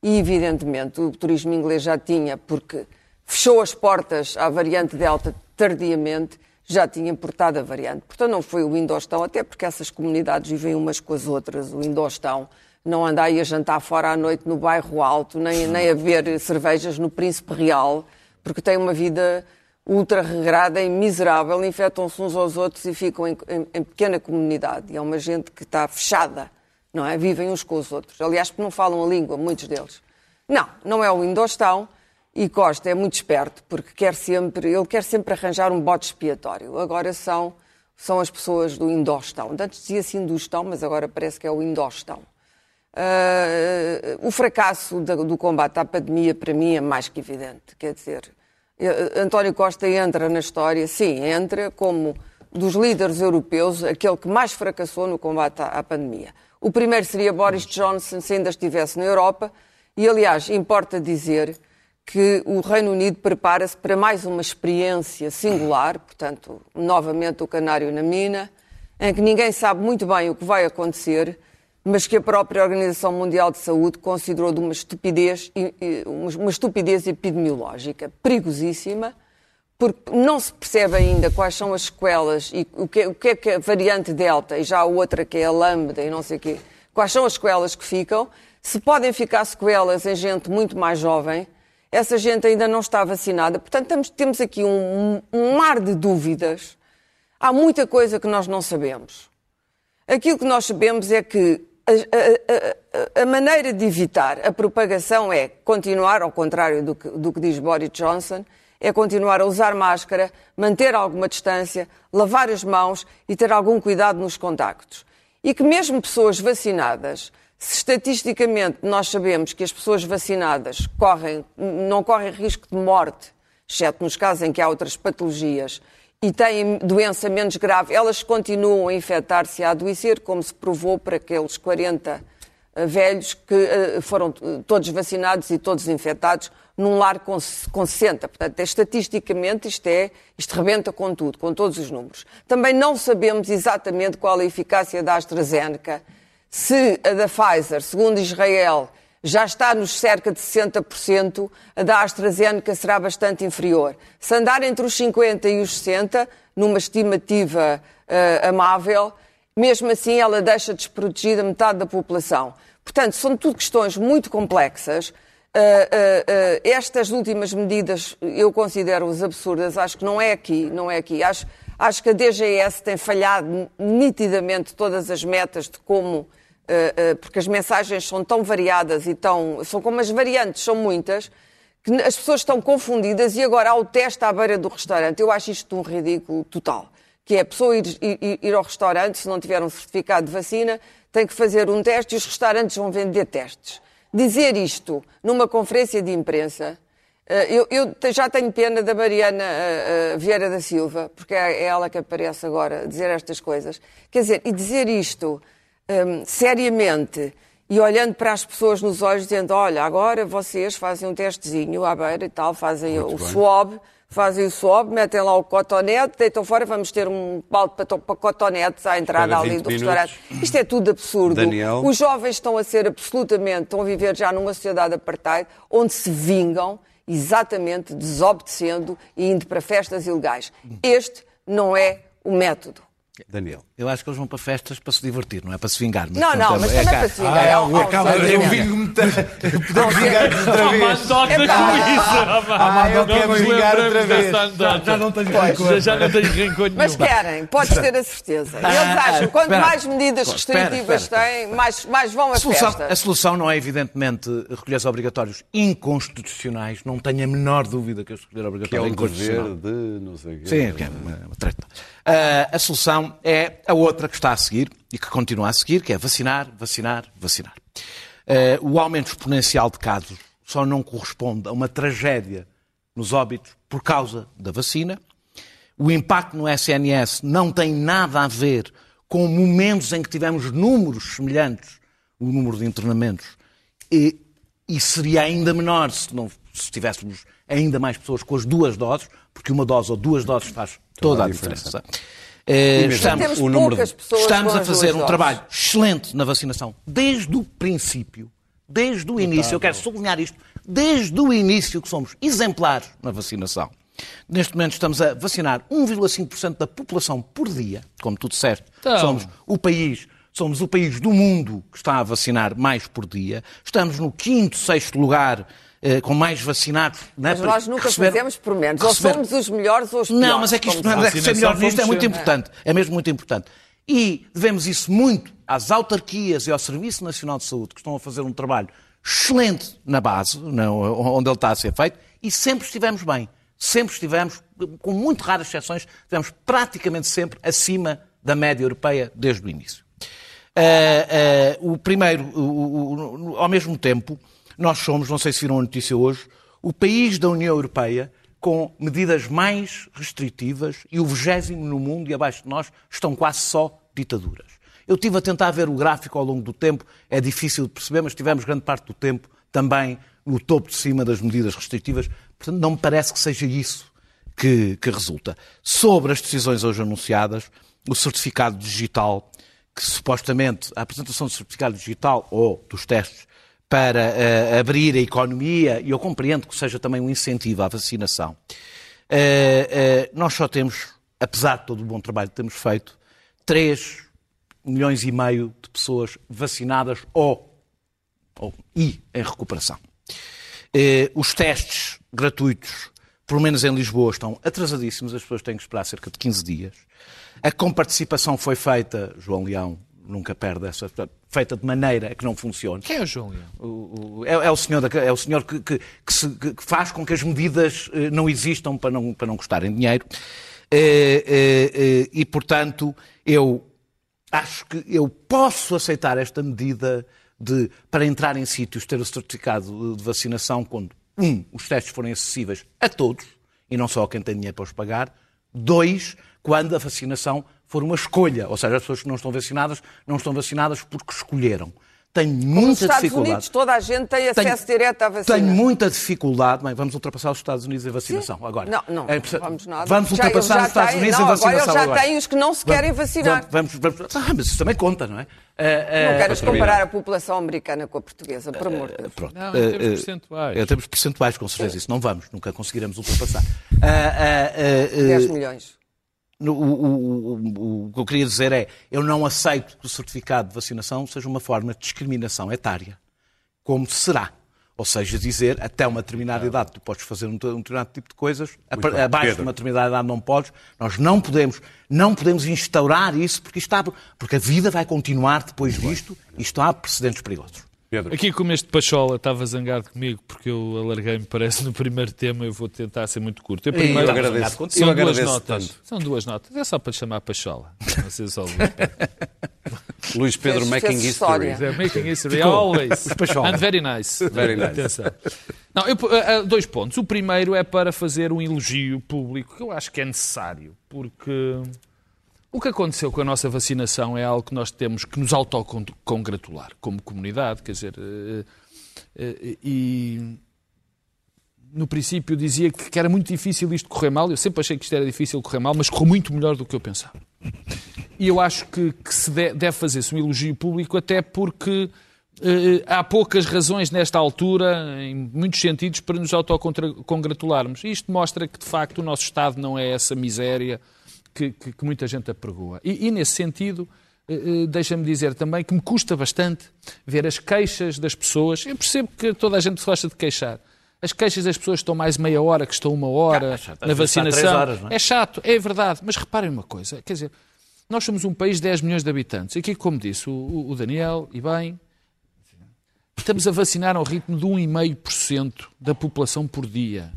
Speaker 5: e evidentemente o turismo inglês já tinha, porque fechou as portas à variante Delta tardiamente, já tinha importado a variante. Portanto, não foi o Indostão, até porque essas comunidades vivem umas com as outras. O Indostão não anda aí a jantar fora à noite no bairro Alto, nem, nem a ver cervejas no Príncipe Real, porque tem uma vida ultra regrada e miserável, infectam-se uns aos outros e ficam em, em- em pequena comunidade. E é uma gente que está fechada, não é? Vivem uns com os outros. Aliás, porque não falam a língua, muitos deles. Não, não é o Indostão. E Costa é muito esperto, porque quer sempre, ele quer sempre arranjar um bote expiatório. Agora são, são as pessoas do Indostão. Antes dizia-se Indostão, mas agora parece que é o Indostão. Ah, o fracasso da- do combate à pandemia, para mim, é mais que evidente. Quer dizer, eh, António Costa entra na história, sim, entra como dos líderes europeus, aquele que mais fracassou no combate à pandemia. O primeiro seria Boris Johnson, se ainda estivesse na Europa, e, aliás, importa dizer que o Reino Unido prepara-se para mais uma experiência singular, portanto, novamente o canário na mina, em que ninguém sabe muito bem o que vai acontecer, mas que a própria Organização Mundial de Saúde considerou de uma estupidez, uma estupidez epidemiológica perigosíssima, porque não se percebe ainda quais são as sequelas e o que, o que é que a variante Delta e já a outra que é a Lambda e não sei o quê, quais são as sequelas que ficam, se podem ficar sequelas em gente muito mais jovem, essa gente ainda não está vacinada. Portanto, temos, temos aqui um, um mar de dúvidas. Há muita coisa que nós não sabemos. Aquilo que nós sabemos é que a, a- a- a maneira de evitar a propagação é continuar, ao contrário do que, do que diz Boris Johnson, é continuar a usar máscara, manter alguma distância, lavar as mãos e ter algum cuidado nos contactos. E que mesmo pessoas vacinadas, se estatisticamente nós sabemos que as pessoas vacinadas correm, não correm risco de morte exceto nos casos em que há outras patologias e têm doença menos grave, elas continuam a infectar-se e a adoecer, como se provou para aqueles 40 uh, velhos que uh, foram todos vacinados e todos infectados num lar com, com 60. Portanto, é, estatisticamente, isto, é, isto rebenta com tudo, com todos os números. Também não sabemos exatamente qual a eficácia da AstraZeneca. Se a da Pfizer, segundo Israel, já está nos cerca de 60%, a da AstraZeneca será bastante inferior. Se andar entre os 50% e os 60%, numa estimativa uh, amável, mesmo assim ela deixa desprotegida metade da população. Portanto, são tudo questões muito complexas. Uh, uh, estas últimas medidas eu considero-as absurdas. Acho que não é aqui, não é aqui. Acho, acho que a DGS tem falhado nitidamente todas as metas de como, porque as mensagens são tão variadas e tão, são como as variantes, são muitas, que as pessoas estão confundidas e agora há o teste à beira do restaurante. Eu acho isto um ridículo total. Que é a pessoa ir, ir, ir ao restaurante, se não tiver um certificado de vacina, tem que fazer um teste e os restaurantes vão vender testes dizer isto numa conferência de imprensa, eh, eu, eu já tenho pena da Mariana eh, eh, Vieira da Silva, porque é ela que aparece agora a dizer estas coisas. Quer dizer, e dizer isto um, seriamente e olhando para as pessoas nos olhos, dizendo: olha, agora vocês fazem um testezinho à beira e tal, fazem Muito o bem. swab fazem o swab, metem lá o cotonete, deitam fora, vamos ter um balde para, para cotonetes à entrada ali do minutos. restaurante. Isto é tudo absurdo. Daniel. Os jovens estão a ser absolutamente, estão a viver já numa sociedade apartheid, onde se vingam exatamente desobedecendo e indo para festas ilegais. Este não é o método.
Speaker 2: Daniel. Eu acho que eles vão para festas para se divertir, não é para se vingar.
Speaker 5: Mas, não, não, mas é também para se vingar. Ah, é,
Speaker 6: é, acaba de eu vingo-me podemos vingar outra vez.
Speaker 4: Amandota com isso.
Speaker 6: Amandota quer vingar outra vez.
Speaker 4: Já não tenho rancor. Já não tenho rancor nenhum.
Speaker 5: Mas querem, podes ter a certeza. Eles acham, quanto mais medidas restritivas têm, mais, mais vão a festa.
Speaker 2: A solução não é, evidentemente, recolheres obrigatórios inconstitucionais. Não tenho a menor dúvida que os recolher obrigatórios
Speaker 1: é inconstitucionais. de não sei o quê.
Speaker 2: Sim, é uma treta. A solução é a outra que está a seguir e que continua a seguir, que é vacinar, vacinar, vacinar. Uh, o aumento exponencial de casos só não corresponde a uma tragédia nos óbitos por causa da vacina. O impacto no SNS não tem nada a ver com momentos em que tivemos números semelhantes, o número de internamentos, e, e seria ainda menor se, não, se tivéssemos ainda mais pessoas com as duas doses, porque uma dose ou duas doses faz toda, toda a diferença. diferença.
Speaker 5: Eh, estamos, o número de...
Speaker 2: estamos a fazer um trabalho excelente na vacinação desde o princípio, desde o início. Eu quero sublinhar isto, desde o início que somos exemplares na vacinação. Neste momento estamos a vacinar 1,5% da população por dia, como tu disseste. Então... Somos o país somos o país do mundo que está a vacinar mais por dia. Estamos no quinto, sexto lugar eh, com mais vacinados.
Speaker 5: Né, mas nós nunca receber, fazemos por menos. Receber... Ou somos os melhores ou os piores.
Speaker 2: Não, mas é que isto não é que ser melhor nisto é muito importante. É mesmo muito importante. E devemos isso muito às autarquias e ao Serviço Nacional de Saúde, que estão a fazer um trabalho excelente na base, onde ele está a ser feito, e sempre estivemos bem. Sempre estivemos, com muito raras exceções, estivemos praticamente sempre acima da média europeia desde o início. Uh, uh, o primeiro, uh, ao mesmo tempo, nós somos, não sei se viram a notícia hoje, o país da União Europeia com medidas mais restritivas e o vigésimo no mundo e abaixo de nós estão quase só ditaduras. Eu estive a tentar ver o gráfico ao longo do tempo, é difícil de perceber, mas tivemos grande parte do tempo também no topo de cima das medidas restritivas, portanto não me parece que seja isso que, que resulta. Sobre as decisões hoje anunciadas, o certificado digital, que supostamente a apresentação do certificado digital ou dos testes para uh, abrir a economia, e eu compreendo que seja também um incentivo à vacinação. Uh, uh, nós só temos, apesar de todo o bom trabalho que temos feito, 3 milhões e meio de pessoas vacinadas ou, ou e em recuperação. os testes gratuitos, pelo menos em Lisboa, estão atrasadíssimos, as pessoas têm que esperar cerca de 15 dias. A comparticipação foi feita, João Leão, nunca perde essa. feita de maneira que não funcione.
Speaker 4: Quem é o João Leão?
Speaker 2: É, é, o senhor, da, é o senhor que, que, que, se, que, faz com que as medidas eh, não existam para não, para não custarem dinheiro. Eh, eh, e, portanto, eu acho que eu posso aceitar esta medida de, para entrar em sítios, ter o certificado de vacinação quando, um, os testes forem acessíveis a todos, e não só a quem tem dinheiro para os pagar. Dois, quando a vacinação for uma escolha, ou seja, as pessoas que não estão vacinadas não estão vacinadas porque escolheram. Tenho
Speaker 5: Nos
Speaker 2: muita
Speaker 5: Estados
Speaker 2: dificuldade.
Speaker 5: Unidos toda a gente tem acesso direto à vacina.
Speaker 2: Tenho muita dificuldade. Bem, vamos ultrapassar os Estados Unidos em vacinação agora.
Speaker 5: Não, não,
Speaker 2: É,
Speaker 5: não vamos nada.
Speaker 2: Vamos
Speaker 5: Já-
Speaker 2: ultrapassar os Estados
Speaker 5: têm-
Speaker 2: Unidos
Speaker 5: não,
Speaker 2: em vacinação
Speaker 5: agora eles já
Speaker 2: agora.
Speaker 5: têm os que não se querem vacinar.
Speaker 2: Vamos, vamos, vamos- ah, mas isso também conta, não é? Ah,
Speaker 5: Não
Speaker 2: ah,
Speaker 5: queres comparar a população americana com a portuguesa, por amor de Deus.
Speaker 2: Pronto.
Speaker 4: Não, em termos percentuais.
Speaker 2: Em termos percentuais, com certeza. Isso não vamos, nunca conseguiremos ultrapassar. Ah, ah, ah,
Speaker 5: 10
Speaker 2: ah,
Speaker 5: milhões.
Speaker 2: O, o- o- o que eu queria dizer é, eu não aceito que o certificado de vacinação seja uma forma de discriminação etária, como será. Ou seja, dizer até uma determinada idade tu podes fazer um, um determinado tipo de coisas,
Speaker 1: bem.
Speaker 2: abaixo
Speaker 1: Pedro.
Speaker 2: de uma determinada idade não podes. Nós não podemos, não podemos instaurar isso porque, está, porque a vida vai continuar depois disto e isto há precedentes perigosos.
Speaker 1: Pedro.
Speaker 4: Aqui como este Pachola estava zangado comigo porque eu alarguei-me, parece, no primeiro tema, eu vou tentar ser muito curto. Eu
Speaker 1: Eu
Speaker 4: primeiro,
Speaker 1: agradeço.
Speaker 2: contigo.
Speaker 4: são
Speaker 1: Eu
Speaker 4: duas
Speaker 1: agradeço
Speaker 4: notas.
Speaker 1: tanto.
Speaker 4: São duas notas. É só para chamar Pachola. Não sei só Luís
Speaker 1: Luís Pedro
Speaker 5: Fez-
Speaker 1: making
Speaker 5: fez
Speaker 1: history.
Speaker 4: É making history always.
Speaker 2: Pachola.
Speaker 4: And very nice.
Speaker 1: Very nice.
Speaker 4: Atenção. Não, eu, ah, ah, dois pontos. O primeiro é para fazer um elogio público que eu acho que é necessário, porque o que aconteceu com a nossa vacinação é algo que nós temos que nos autocongratular como comunidade, quer dizer, eh, eh, e no princípio dizia que era muito difícil isto correr mal, eu sempre achei que isto era difícil correr mal, mas correu muito melhor do que eu pensava. E eu acho que, que se de- deve fazer-se um elogio público, até porque eh, há poucas razões nesta altura, em muitos sentidos, para nos autocongratularmos. Isto mostra que, de facto, o nosso Estado não é essa miséria que, que- que muita gente apregoa. E, e nesse sentido, eh, eh, deixa-me dizer também que me custa bastante ver as queixas das pessoas. Eu percebo que toda a gente gosta de queixar. As queixas das pessoas estão mais meia hora, que estão uma hora
Speaker 2: Ah, chato.
Speaker 4: na vacinação.
Speaker 2: horas, é?
Speaker 4: é chato, é verdade. Mas reparem uma coisa, quer dizer, nós somos um país de 10 milhões de habitantes. Aqui, como disse o- o Daniel, e bem, estamos a vacinar ao ritmo de 1,5% da população por dia.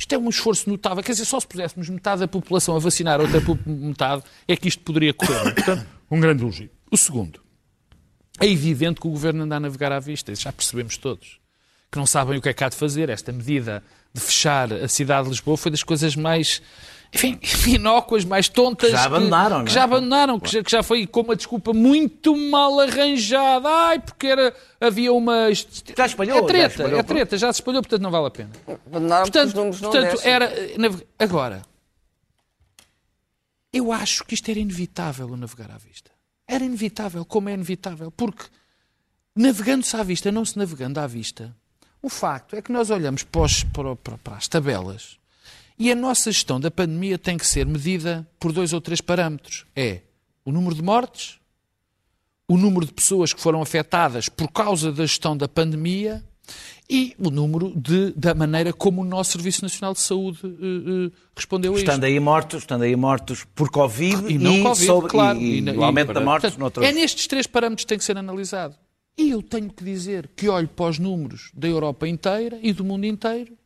Speaker 4: Isto é um esforço notável. Quer dizer, só se puséssemos metade da população a vacinar, outra metade, é que isto poderia correr. Portanto, um grande elogio. O segundo, é evidente que o governo anda a navegar à vista, isso já percebemos todos. Que não sabem o que é que há de fazer. Esta medida de fechar a cidade de Lisboa foi das coisas mais, enfim, inócuas, mais tontas.
Speaker 2: Que já abandonaram, não é?
Speaker 4: que já abandonaram, que já, que já foi com uma desculpa muito mal arranjada. Ai, porque era, havia uma.
Speaker 2: Já espalhou,
Speaker 4: É
Speaker 2: já
Speaker 4: treta,
Speaker 2: espalhou,
Speaker 4: é treta, já se espalhou, portanto não vale a pena.
Speaker 5: Abandonaram
Speaker 4: Portanto, portanto era. nave- Agora, eu acho que isto era inevitável o navegar à vista. Era inevitável, como é inevitável, porque navegando-se à vista, não se navegando à vista, o facto é que nós olhamos para, os- para- para- para as tabelas e a nossa gestão da pandemia tem que ser medida por dois ou três parâmetros. É o número de mortes, o número de pessoas que foram afetadas por causa da gestão da pandemia e o número de, da maneira como o nosso Serviço Nacional de Saúde eh, eh, respondeu a isto.
Speaker 2: Estando aí mortos, estando aí mortos por Covid
Speaker 4: E não Covid,
Speaker 2: sobre-
Speaker 4: claro.
Speaker 2: e,
Speaker 4: na-
Speaker 2: e o aumento da
Speaker 4: portanto,
Speaker 2: noutros.
Speaker 4: É nestes três parâmetros que tem que ser analisado. E eu tenho que dizer que olho para os números da Europa inteira e do mundo inteiro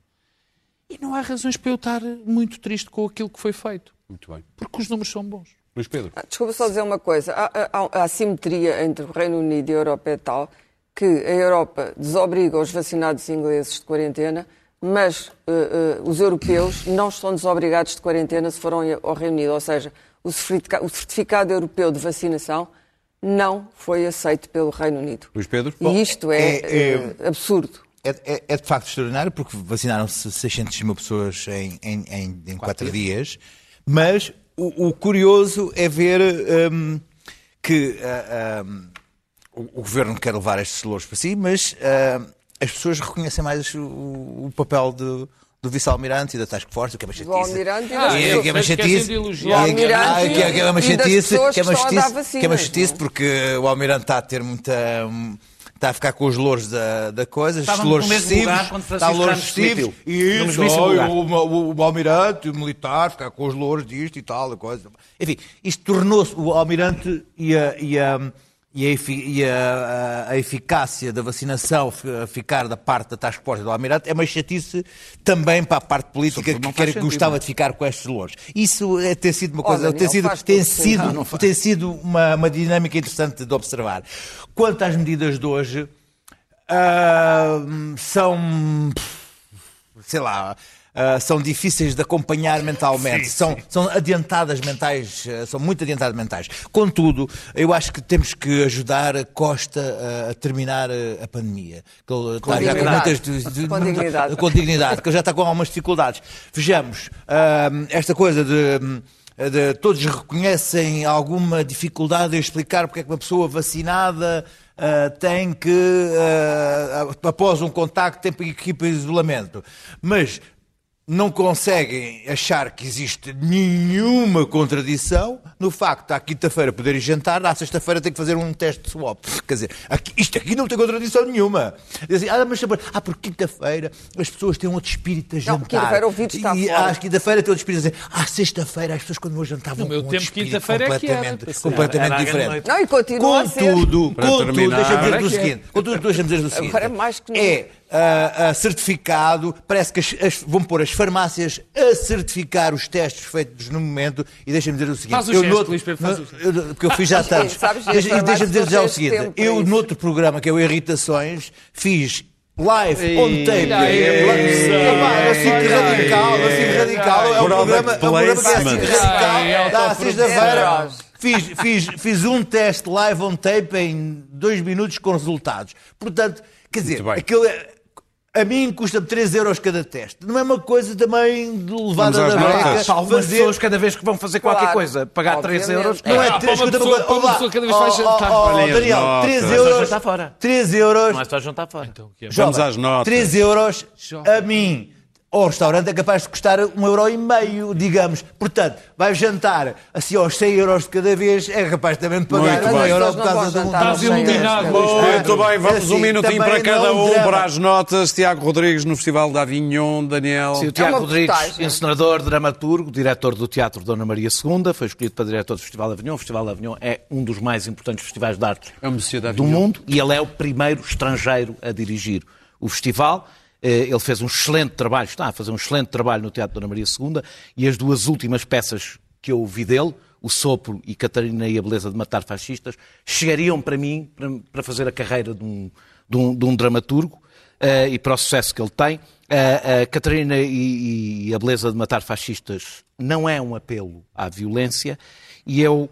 Speaker 4: e não há razões para eu estar muito triste com aquilo que foi feito.
Speaker 1: Muito bem.
Speaker 4: Porque os números são bons.
Speaker 1: Luís Pedro.
Speaker 5: Ah, Desculpa só dizer uma coisa. Há, há- há a simetria entre o Reino Unido e a Europa é tal que a Europa desobriga os vacinados ingleses de quarentena, mas eh, eh, os europeus não estão desobrigados de quarentena se foram ao Reino Unido. Ou seja, o certifica- o certificado europeu de vacinação não foi aceito pelo Reino Unido.
Speaker 1: Luís Pedro.
Speaker 5: E isto é,
Speaker 6: é- é-
Speaker 5: eh, absurdo.
Speaker 6: É, é- é de facto extraordinário porque vacinaram-se 600 mil pessoas em, em, em, em quatro dias, mas o, o curioso é ver hum, que ah, hum, o, o governo quer levar estes louros para si, mas ah, as pessoas reconhecem mais o, o papel do, do vice-almirante e da Task Force, o que é uma chatice.
Speaker 5: Almirante e
Speaker 4: Ah,
Speaker 6: E é que é uma chatice. E é que-
Speaker 5: O Almirante
Speaker 6: ah, que é- que é uma
Speaker 5: e das
Speaker 6: chatice.
Speaker 5: pessoas
Speaker 6: Que é uma
Speaker 5: que estão a dar
Speaker 6: chatice, que é uma chatice
Speaker 5: é?
Speaker 6: porque o Almirante está a ter muita. Está a ficar com os louros da, da coisa, os
Speaker 2: Estava no
Speaker 6: louros excessivos. Está louros excessivos. E isso, o, o almirante, o militar, ficar com os louros disto e tal, a coisa. Enfim, isto tornou-se o almirante e a, e a, e a, e a- a- eficácia da vacinação fi- ficar da parte da task force do almirante é uma chatice também para a parte política
Speaker 2: Sobretudo
Speaker 6: que quer,
Speaker 2: sentido,
Speaker 6: gostava
Speaker 2: não é?
Speaker 6: de ficar com estes louros. Isso é, tem sido uma
Speaker 5: Oh,
Speaker 6: coisa,
Speaker 5: Daniel,
Speaker 6: tem sido, tem sido,
Speaker 5: Não, não
Speaker 6: tem sido uma, uma dinâmica interessante de observar. Quanto às medidas de hoje, ah, são, sei lá, ah, são difíceis de acompanhar mentalmente, são, são adiantadas mentais, ah, são muito adiantadas mentais. Contudo, eu acho que temos que ajudar a Costa ah, a terminar a pandemia. Que ele está já
Speaker 5: dignidade.
Speaker 6: muitas-
Speaker 5: Com dignidade.
Speaker 6: com dignidade, que ele já está com algumas dificuldades. Vejamos, hum, esta coisa de, de todos reconhecem alguma dificuldade em explicar porque é que uma pessoa vacinada ah, tem que, ah, após um contacto, tem que ir para isolamento. Mas não conseguem achar que existe nenhuma contradição no facto de à quinta-feira poderem jantar, à sexta-feira tem que fazer um teste de swap. Quer dizer, aqui- isto aqui não tem contradição nenhuma. Dizem, ah, mas ah, porque quinta-feira as pessoas têm outro espírito a jantar.
Speaker 5: quinta-feira o vírus está
Speaker 6: e
Speaker 5: fora.
Speaker 6: à quinta-feira tem outro espírito a dizer, ah, sexta-feira as pessoas quando vão jantar vão
Speaker 4: No meu
Speaker 6: com outro
Speaker 4: tempo,
Speaker 6: espírito
Speaker 4: quinta-feira é que era,
Speaker 6: completamente, completamente
Speaker 2: Era
Speaker 6: diferente.
Speaker 5: Não, e continua a ser.
Speaker 6: Contudo, contudo, deixa-me dizer
Speaker 4: Agora
Speaker 6: o
Speaker 4: é é.
Speaker 6: seguinte. Contudo, deixa-me dizer o seguinte.
Speaker 5: Agora é mais que
Speaker 6: É ah, ah, certificado, parece que as- as- vão pôr as farmácias a certificar os testes feitos no momento e deixa-me dizer o seguinte.
Speaker 4: Faz o
Speaker 6: eu
Speaker 4: gesto,
Speaker 6: noutro-
Speaker 4: Luís Pedro, faz o
Speaker 6: no- eu- porque eu fiz já tantos. E deixa-me dizer já o seguinte. Eu,
Speaker 5: isso.
Speaker 6: noutro programa, que é o Irritações, fiz live on tape. É assim que radical, assim que radical. É um programa, é um programa que é assim radical. Dá,
Speaker 4: autoprodução.
Speaker 6: sexta-feira. Fiz, fiz, fiz um teste live on tape em dois minutos com resultados. Portanto, quer dizer, aquilo é- a mim custa-me 3 euros cada teste. Não é uma coisa também de levada da.
Speaker 2: Há algumas
Speaker 6: fazer-
Speaker 2: pessoas cada vez que vão fazer qualquer
Speaker 5: Claro,
Speaker 2: coisa, pagar 3
Speaker 5: obviamente.
Speaker 2: euros.
Speaker 6: Não é
Speaker 4: Ah,
Speaker 6: 3
Speaker 4: para uma
Speaker 6: escuta
Speaker 4: pessoa- uma pessoa cada vez
Speaker 6: Oh,
Speaker 4: jantar.
Speaker 6: oh, oh,
Speaker 1: as
Speaker 6: Daniel,
Speaker 1: notas.
Speaker 6: 3
Speaker 1: Mas
Speaker 2: só
Speaker 6: euros.
Speaker 2: jantar fora.
Speaker 6: 3 euros.
Speaker 2: Não é só jantar fora.
Speaker 4: Então, é?
Speaker 1: Vamos às notas.
Speaker 6: 3 euros a mim. Ao restaurante é capaz de custar um euro e meio, digamos. Portanto, vai jantar assim aos 100 euros de cada vez, é capaz também de pagar
Speaker 1: Muito
Speaker 6: um
Speaker 1: bem.
Speaker 6: euro por causa
Speaker 4: Estás iluminado,
Speaker 1: Muito bem, vamos
Speaker 6: assim,
Speaker 1: um minutinho para cada um
Speaker 6: drama.
Speaker 1: para as notas. Tiago Rodrigues no Festival de Avignon, Daniel.
Speaker 2: Sim, o Tiago
Speaker 5: uma
Speaker 2: Rodrigues, encenador, dramaturgo, diretor do Teatro Dona Maria II, foi escolhido para diretor do Festival de Avignon. O Festival de Avignon é um dos mais importantes festivais de arte
Speaker 1: É
Speaker 2: do mundo e ele é o primeiro estrangeiro a dirigir o festival. Eh, Ele fez um excelente trabalho, está a fazer um excelente trabalho no Teatro Dona Maria II e as duas últimas peças que eu vi dele, O Sopro e Catarina e a Beleza de Matar Fascistas, chegariam para mim para, fazer a carreira de um, de um, de um dramaturgo eh, e para o sucesso que ele tem. Eh, Catarina e, e a Beleza de Matar Fascistas não é um apelo à violência e eu,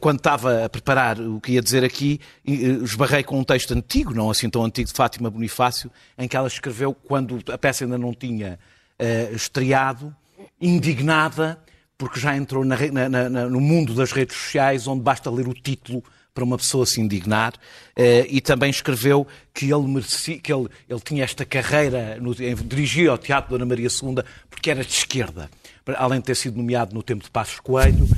Speaker 2: quando estava a preparar o que ia dizer aqui, eh, esbarrei com um texto antigo, não assim tão antigo, de Fátima Bonifácio, em que ela escreveu, quando a peça ainda não tinha eh, estreado, indignada, porque já entrou na na- na- no mundo das redes sociais, onde basta ler o título para uma pessoa se indignar, eh, e também escreveu que ele merecia, que ele, ele tinha esta carreira, dirigia ao Teatro Dona Maria II, porque era de esquerda. Além de ter sido nomeado no tempo de Passos Coelho,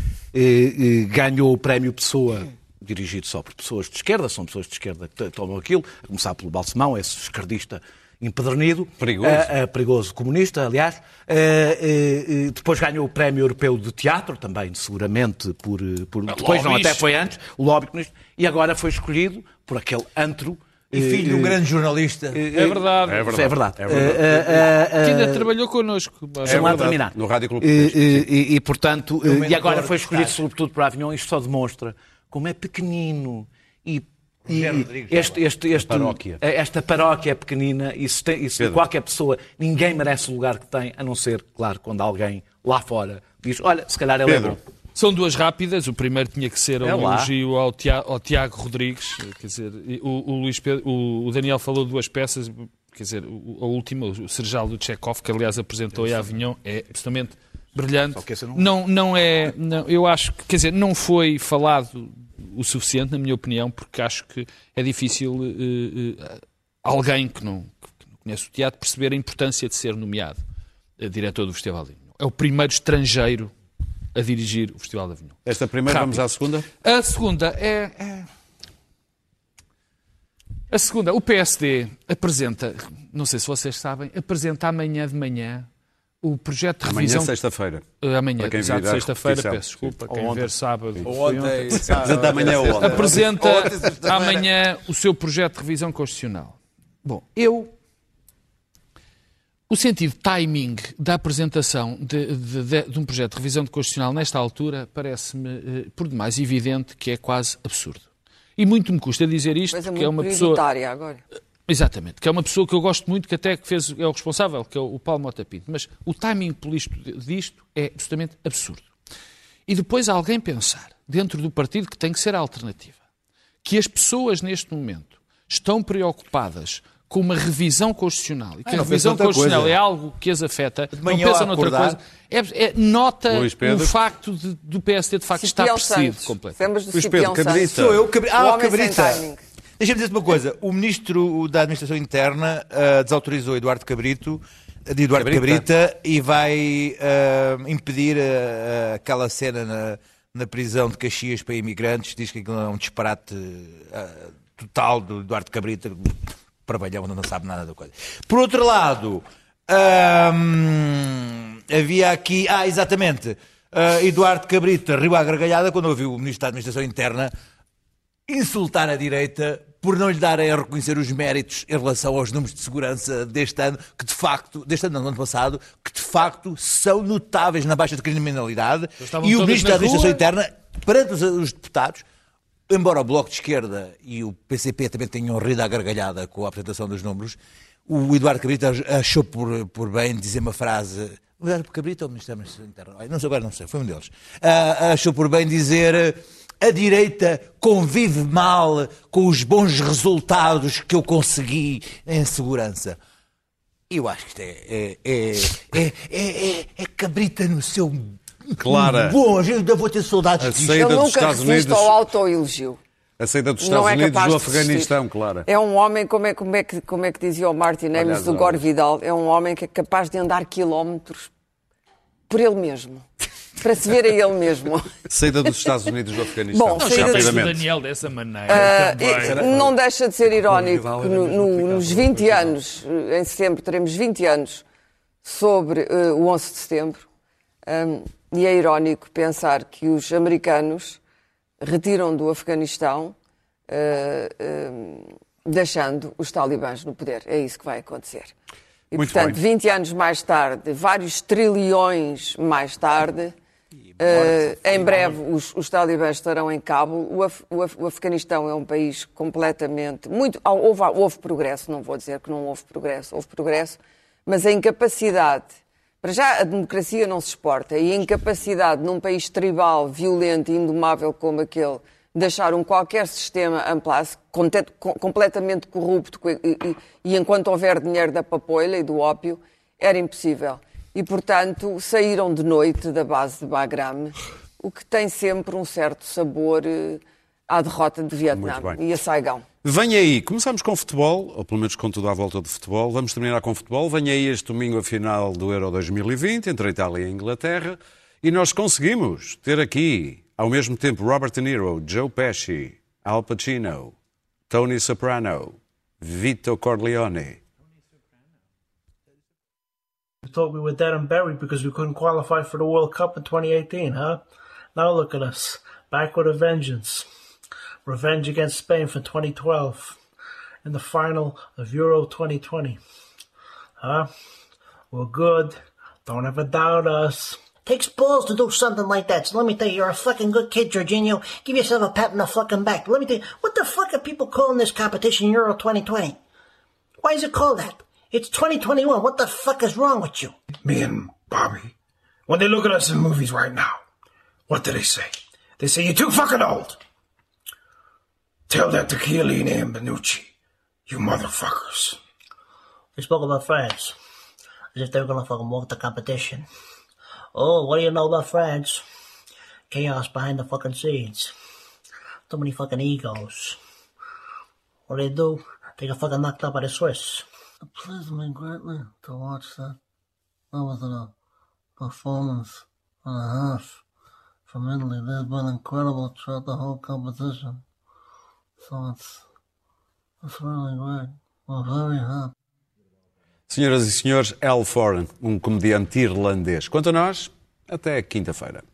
Speaker 2: ganhou o prémio Pessoa, dirigido só por pessoas de esquerda, são pessoas de esquerda que tomam aquilo, a começar pelo Balsemão, esse esquerdista empedernido.
Speaker 1: Perigoso.
Speaker 2: Eh, eh, perigoso comunista, aliás. Eh, eh, eh, depois ganhou o Prémio Europeu de Teatro, também seguramente por. eh, por depois não, até foi antes, o lobby comunista, e agora foi escolhido por aquele antro.
Speaker 6: E filho de um grande jornalista.
Speaker 4: É verdade.
Speaker 2: É verdade. É verdade.
Speaker 1: É verdade.
Speaker 2: Eh, eh, eh,
Speaker 4: Que ainda trabalhou connosco.
Speaker 2: Deixa-me lá
Speaker 1: verdade.
Speaker 2: terminar.
Speaker 1: No Rádio Clube
Speaker 2: E, e, e, e, portanto, e agora foi escolhido
Speaker 6: estar.
Speaker 2: sobretudo para Avignon. Isto só demonstra como é pequenino e, e este, este, este,
Speaker 1: paróquia.
Speaker 2: esta paróquia é pequenina e se, tem, e qualquer pessoa, ninguém merece o lugar que tem, a não ser, claro, quando alguém lá fora diz, olha, se calhar ele
Speaker 1: Pedro.
Speaker 2: é bom.
Speaker 4: São duas rápidas. O primeiro tinha que ser um
Speaker 2: É lá.
Speaker 4: elogio ao, Tia- ao Tiago Rodrigues. Quer dizer, o, o Luís Pedro- o, o Daniel falou de duas peças. Quer dizer, a última, o Serjal do Chekhov, que aliás apresentou em Avignon, é absolutamente brilhante.
Speaker 2: Não,
Speaker 4: não é. Não, eu acho que, quer dizer, não foi falado o suficiente, na minha opinião, porque acho que é difícil eh, eh, alguém que não, que não conhece o teatro perceber a importância de ser nomeado eh, diretor do Festival de Avignon. É o primeiro estrangeiro a dirigir o Festival de Avignon.
Speaker 1: Esta primeira,
Speaker 4: Rápido.
Speaker 1: vamos à segunda.
Speaker 4: A segunda é, é- A segunda, o PSD apresenta, não sei se vocês sabem, apresenta amanhã de manhã o projeto de
Speaker 1: Amanhã,
Speaker 4: revisão.
Speaker 1: sexta-feira.
Speaker 4: Eh, amanhã,
Speaker 1: Para quem
Speaker 4: exato,
Speaker 1: vir a
Speaker 4: sexta-feira, peço desculpa,
Speaker 1: Sim.
Speaker 4: quem
Speaker 1: Ou
Speaker 4: ver sábado.
Speaker 6: Ontem.
Speaker 1: Apresenta amanhã ou ontem.
Speaker 4: Apresenta
Speaker 6: Ontem, sexta-feira.
Speaker 4: amanhã o seu projeto de revisão constitucional. Bom, eu. O sentido timing da apresentação de, de- de- de um projeto de revisão constitucional nesta altura parece-me, eh, por demais, evidente que é quase absurdo. E muito me custa dizer isto,
Speaker 5: Coisa
Speaker 4: porque é uma pessoa.
Speaker 5: agora.
Speaker 4: Exatamente, que é uma pessoa que eu gosto muito, que até que fez, é o responsável, que é o Paulo Mota Pinto. Mas o timing político disto é absolutamente absurdo. E depois alguém pensar, dentro do partido que tem que ser a alternativa, que as pessoas neste momento estão preocupadas com uma revisão constitucional e que
Speaker 6: Ah,
Speaker 4: a
Speaker 6: não
Speaker 4: revisão
Speaker 6: outra
Speaker 4: constitucional
Speaker 6: coisa.
Speaker 4: é algo que as afeta,
Speaker 6: De
Speaker 4: não
Speaker 6: manhã
Speaker 4: pensa
Speaker 6: ao
Speaker 4: noutra
Speaker 6: acordar-
Speaker 4: coisa, é, é- nota o facto de- do PSD de facto estar
Speaker 5: Santos.
Speaker 4: completamente.
Speaker 1: Luís Pedro, Cabrita.
Speaker 6: Sou eu, Cabri...
Speaker 5: O
Speaker 6: Ah, Cabrita. Deixa-me dizer-te uma coisa. O ministro da Administração Interna ah, desautorizou Eduardo Cabrito, de Eduardo
Speaker 1: Cabrita.
Speaker 6: Cabrita, e vai ah, impedir ah, aquela cena na, na prisão de Caxias para imigrantes. Diz que aquilo é um disparate total do Eduardo Cabrita. Trabalhão, não sabe nada da coisa. Por outro lado, hum, havia aqui. Ah, exatamente. ah, Eduardo Cabrita riu à gargalhada quando ouviu o ministro da Administração Interna insultar a direita por não lhe darem a reconhecer os méritos em relação aos números de segurança deste ano, que de facto, deste ano, não, do ano passado, que de facto são notáveis na baixa de criminalidade. E o Ministro da Administração
Speaker 4: rua.
Speaker 6: Interna, perante os, os deputados, embora o Bloco de Esquerda e o PCP também tenham rido à gargalhada com a apresentação dos números, o Eduardo Cabrita achou por, por bem dizer uma frase. O Eduardo Cabrita ou o Ministro da Administração Não sei, agora não sei, foi um deles. Ah, achou por bem dizer. A direita convive mal com os bons resultados que eu consegui em segurança. Eu acho que isto é, é, é, é, é, é- é cabrita no seu.
Speaker 1: Clara.
Speaker 6: Bom, eu ainda vou ter saudades
Speaker 1: A
Speaker 6: disto.
Speaker 1: saída
Speaker 5: Ele
Speaker 1: dos
Speaker 5: nunca
Speaker 1: Estados
Speaker 5: resiste
Speaker 1: Unidos.
Speaker 5: ao autoelogio.
Speaker 1: A saída dos Estados
Speaker 5: é
Speaker 1: Unidos do. Afeganistão, Clara.
Speaker 5: É um homem, como é, como é, que, como é que dizia o Martin Amis do. Gore Vidal, é um homem que é capaz de andar quilómetros por ele mesmo. Para se ver a ele mesmo.
Speaker 1: Saída dos Estados Unidos do Afeganistão.
Speaker 5: Bom,
Speaker 4: Não,
Speaker 5: saída
Speaker 4: já o
Speaker 1: rapidamente.
Speaker 4: Daniel dessa maneira
Speaker 5: e não deixa de ser irónico que no- no- nos 20 anos, eh, em setembro, teremos 20 anos sobre eh, o 11 de setembro. Ahm, e é irónico pensar que os americanos retiram do Afeganistão, eh, ahm, deixando os talibãs no poder. É isso que vai acontecer. E,
Speaker 1: Muito
Speaker 5: portanto,
Speaker 1: bem.
Speaker 5: 20 anos mais tarde, vários trilhões mais tarde, eh, em breve os, os talibãs estarão em Cabo. O, Af- o Af- o Afeganistão é um país completamente. Muito, houve, houve progresso, não vou dizer que não houve progresso, houve progresso, mas a incapacidade. Para já, a democracia não se exporta e a incapacidade num país tribal, violento e indomável como aquele, deixar um qualquer sistema en place, conte- com- completamente corrupto, e, e- e enquanto houver dinheiro da papoila e do ópio, era impossível. E, portanto, saíram de noite da base de Bagram, o que tem sempre um certo sabor eh, à derrota de Vietnã e a Saigão.
Speaker 1: Vem aí, começamos com futebol, ou pelo menos com tudo à volta de futebol. Vamos terminar com futebol. Vem aí este domingo a final do Euro 2020 entre a Itália e a Inglaterra. E nós conseguimos ter aqui, ao mesmo tempo, Robert De Niro, Joe Pesci, Al Pacino, Tony Soprano, Vito Corleone.
Speaker 8: We thought we were dead and buried because we couldn't qualify for the World Cup in 2018, huh? Now look at us, back with a vengeance. Revenge against Spain for 2012 in the final of Euro 2020. Huh? We're good. Don't ever doubt us.
Speaker 9: Takes balls to do something like that. So let me tell you, you're a fucking good kid, Jorginho. Give yourself a pat on the fucking back. Let me tell you, what the fuck are people calling this competition Euro 2020? Why is it called that? It's 2021. What the fuck is wrong with you?
Speaker 8: Me and Bobby, when they look at us in movies right now, what do they say? They say, you're too fucking old. Tell that to Chiellini and Benucci. You motherfuckers.
Speaker 9: They spoke about France. As if they were gonna fucking walk the competition. Oh, what do you know about France? Chaos behind the fucking scenes. Too many fucking egos. What do they do? They get fucking knocked out by the Swiss. It pleased me greatly to watch that. That was a performance and a half from Italy. They've been incredible throughout the whole competition.
Speaker 1: Senhoras e senhores, Al Foran, um comediante irlandês. Quanto a nós, até quinta-feira.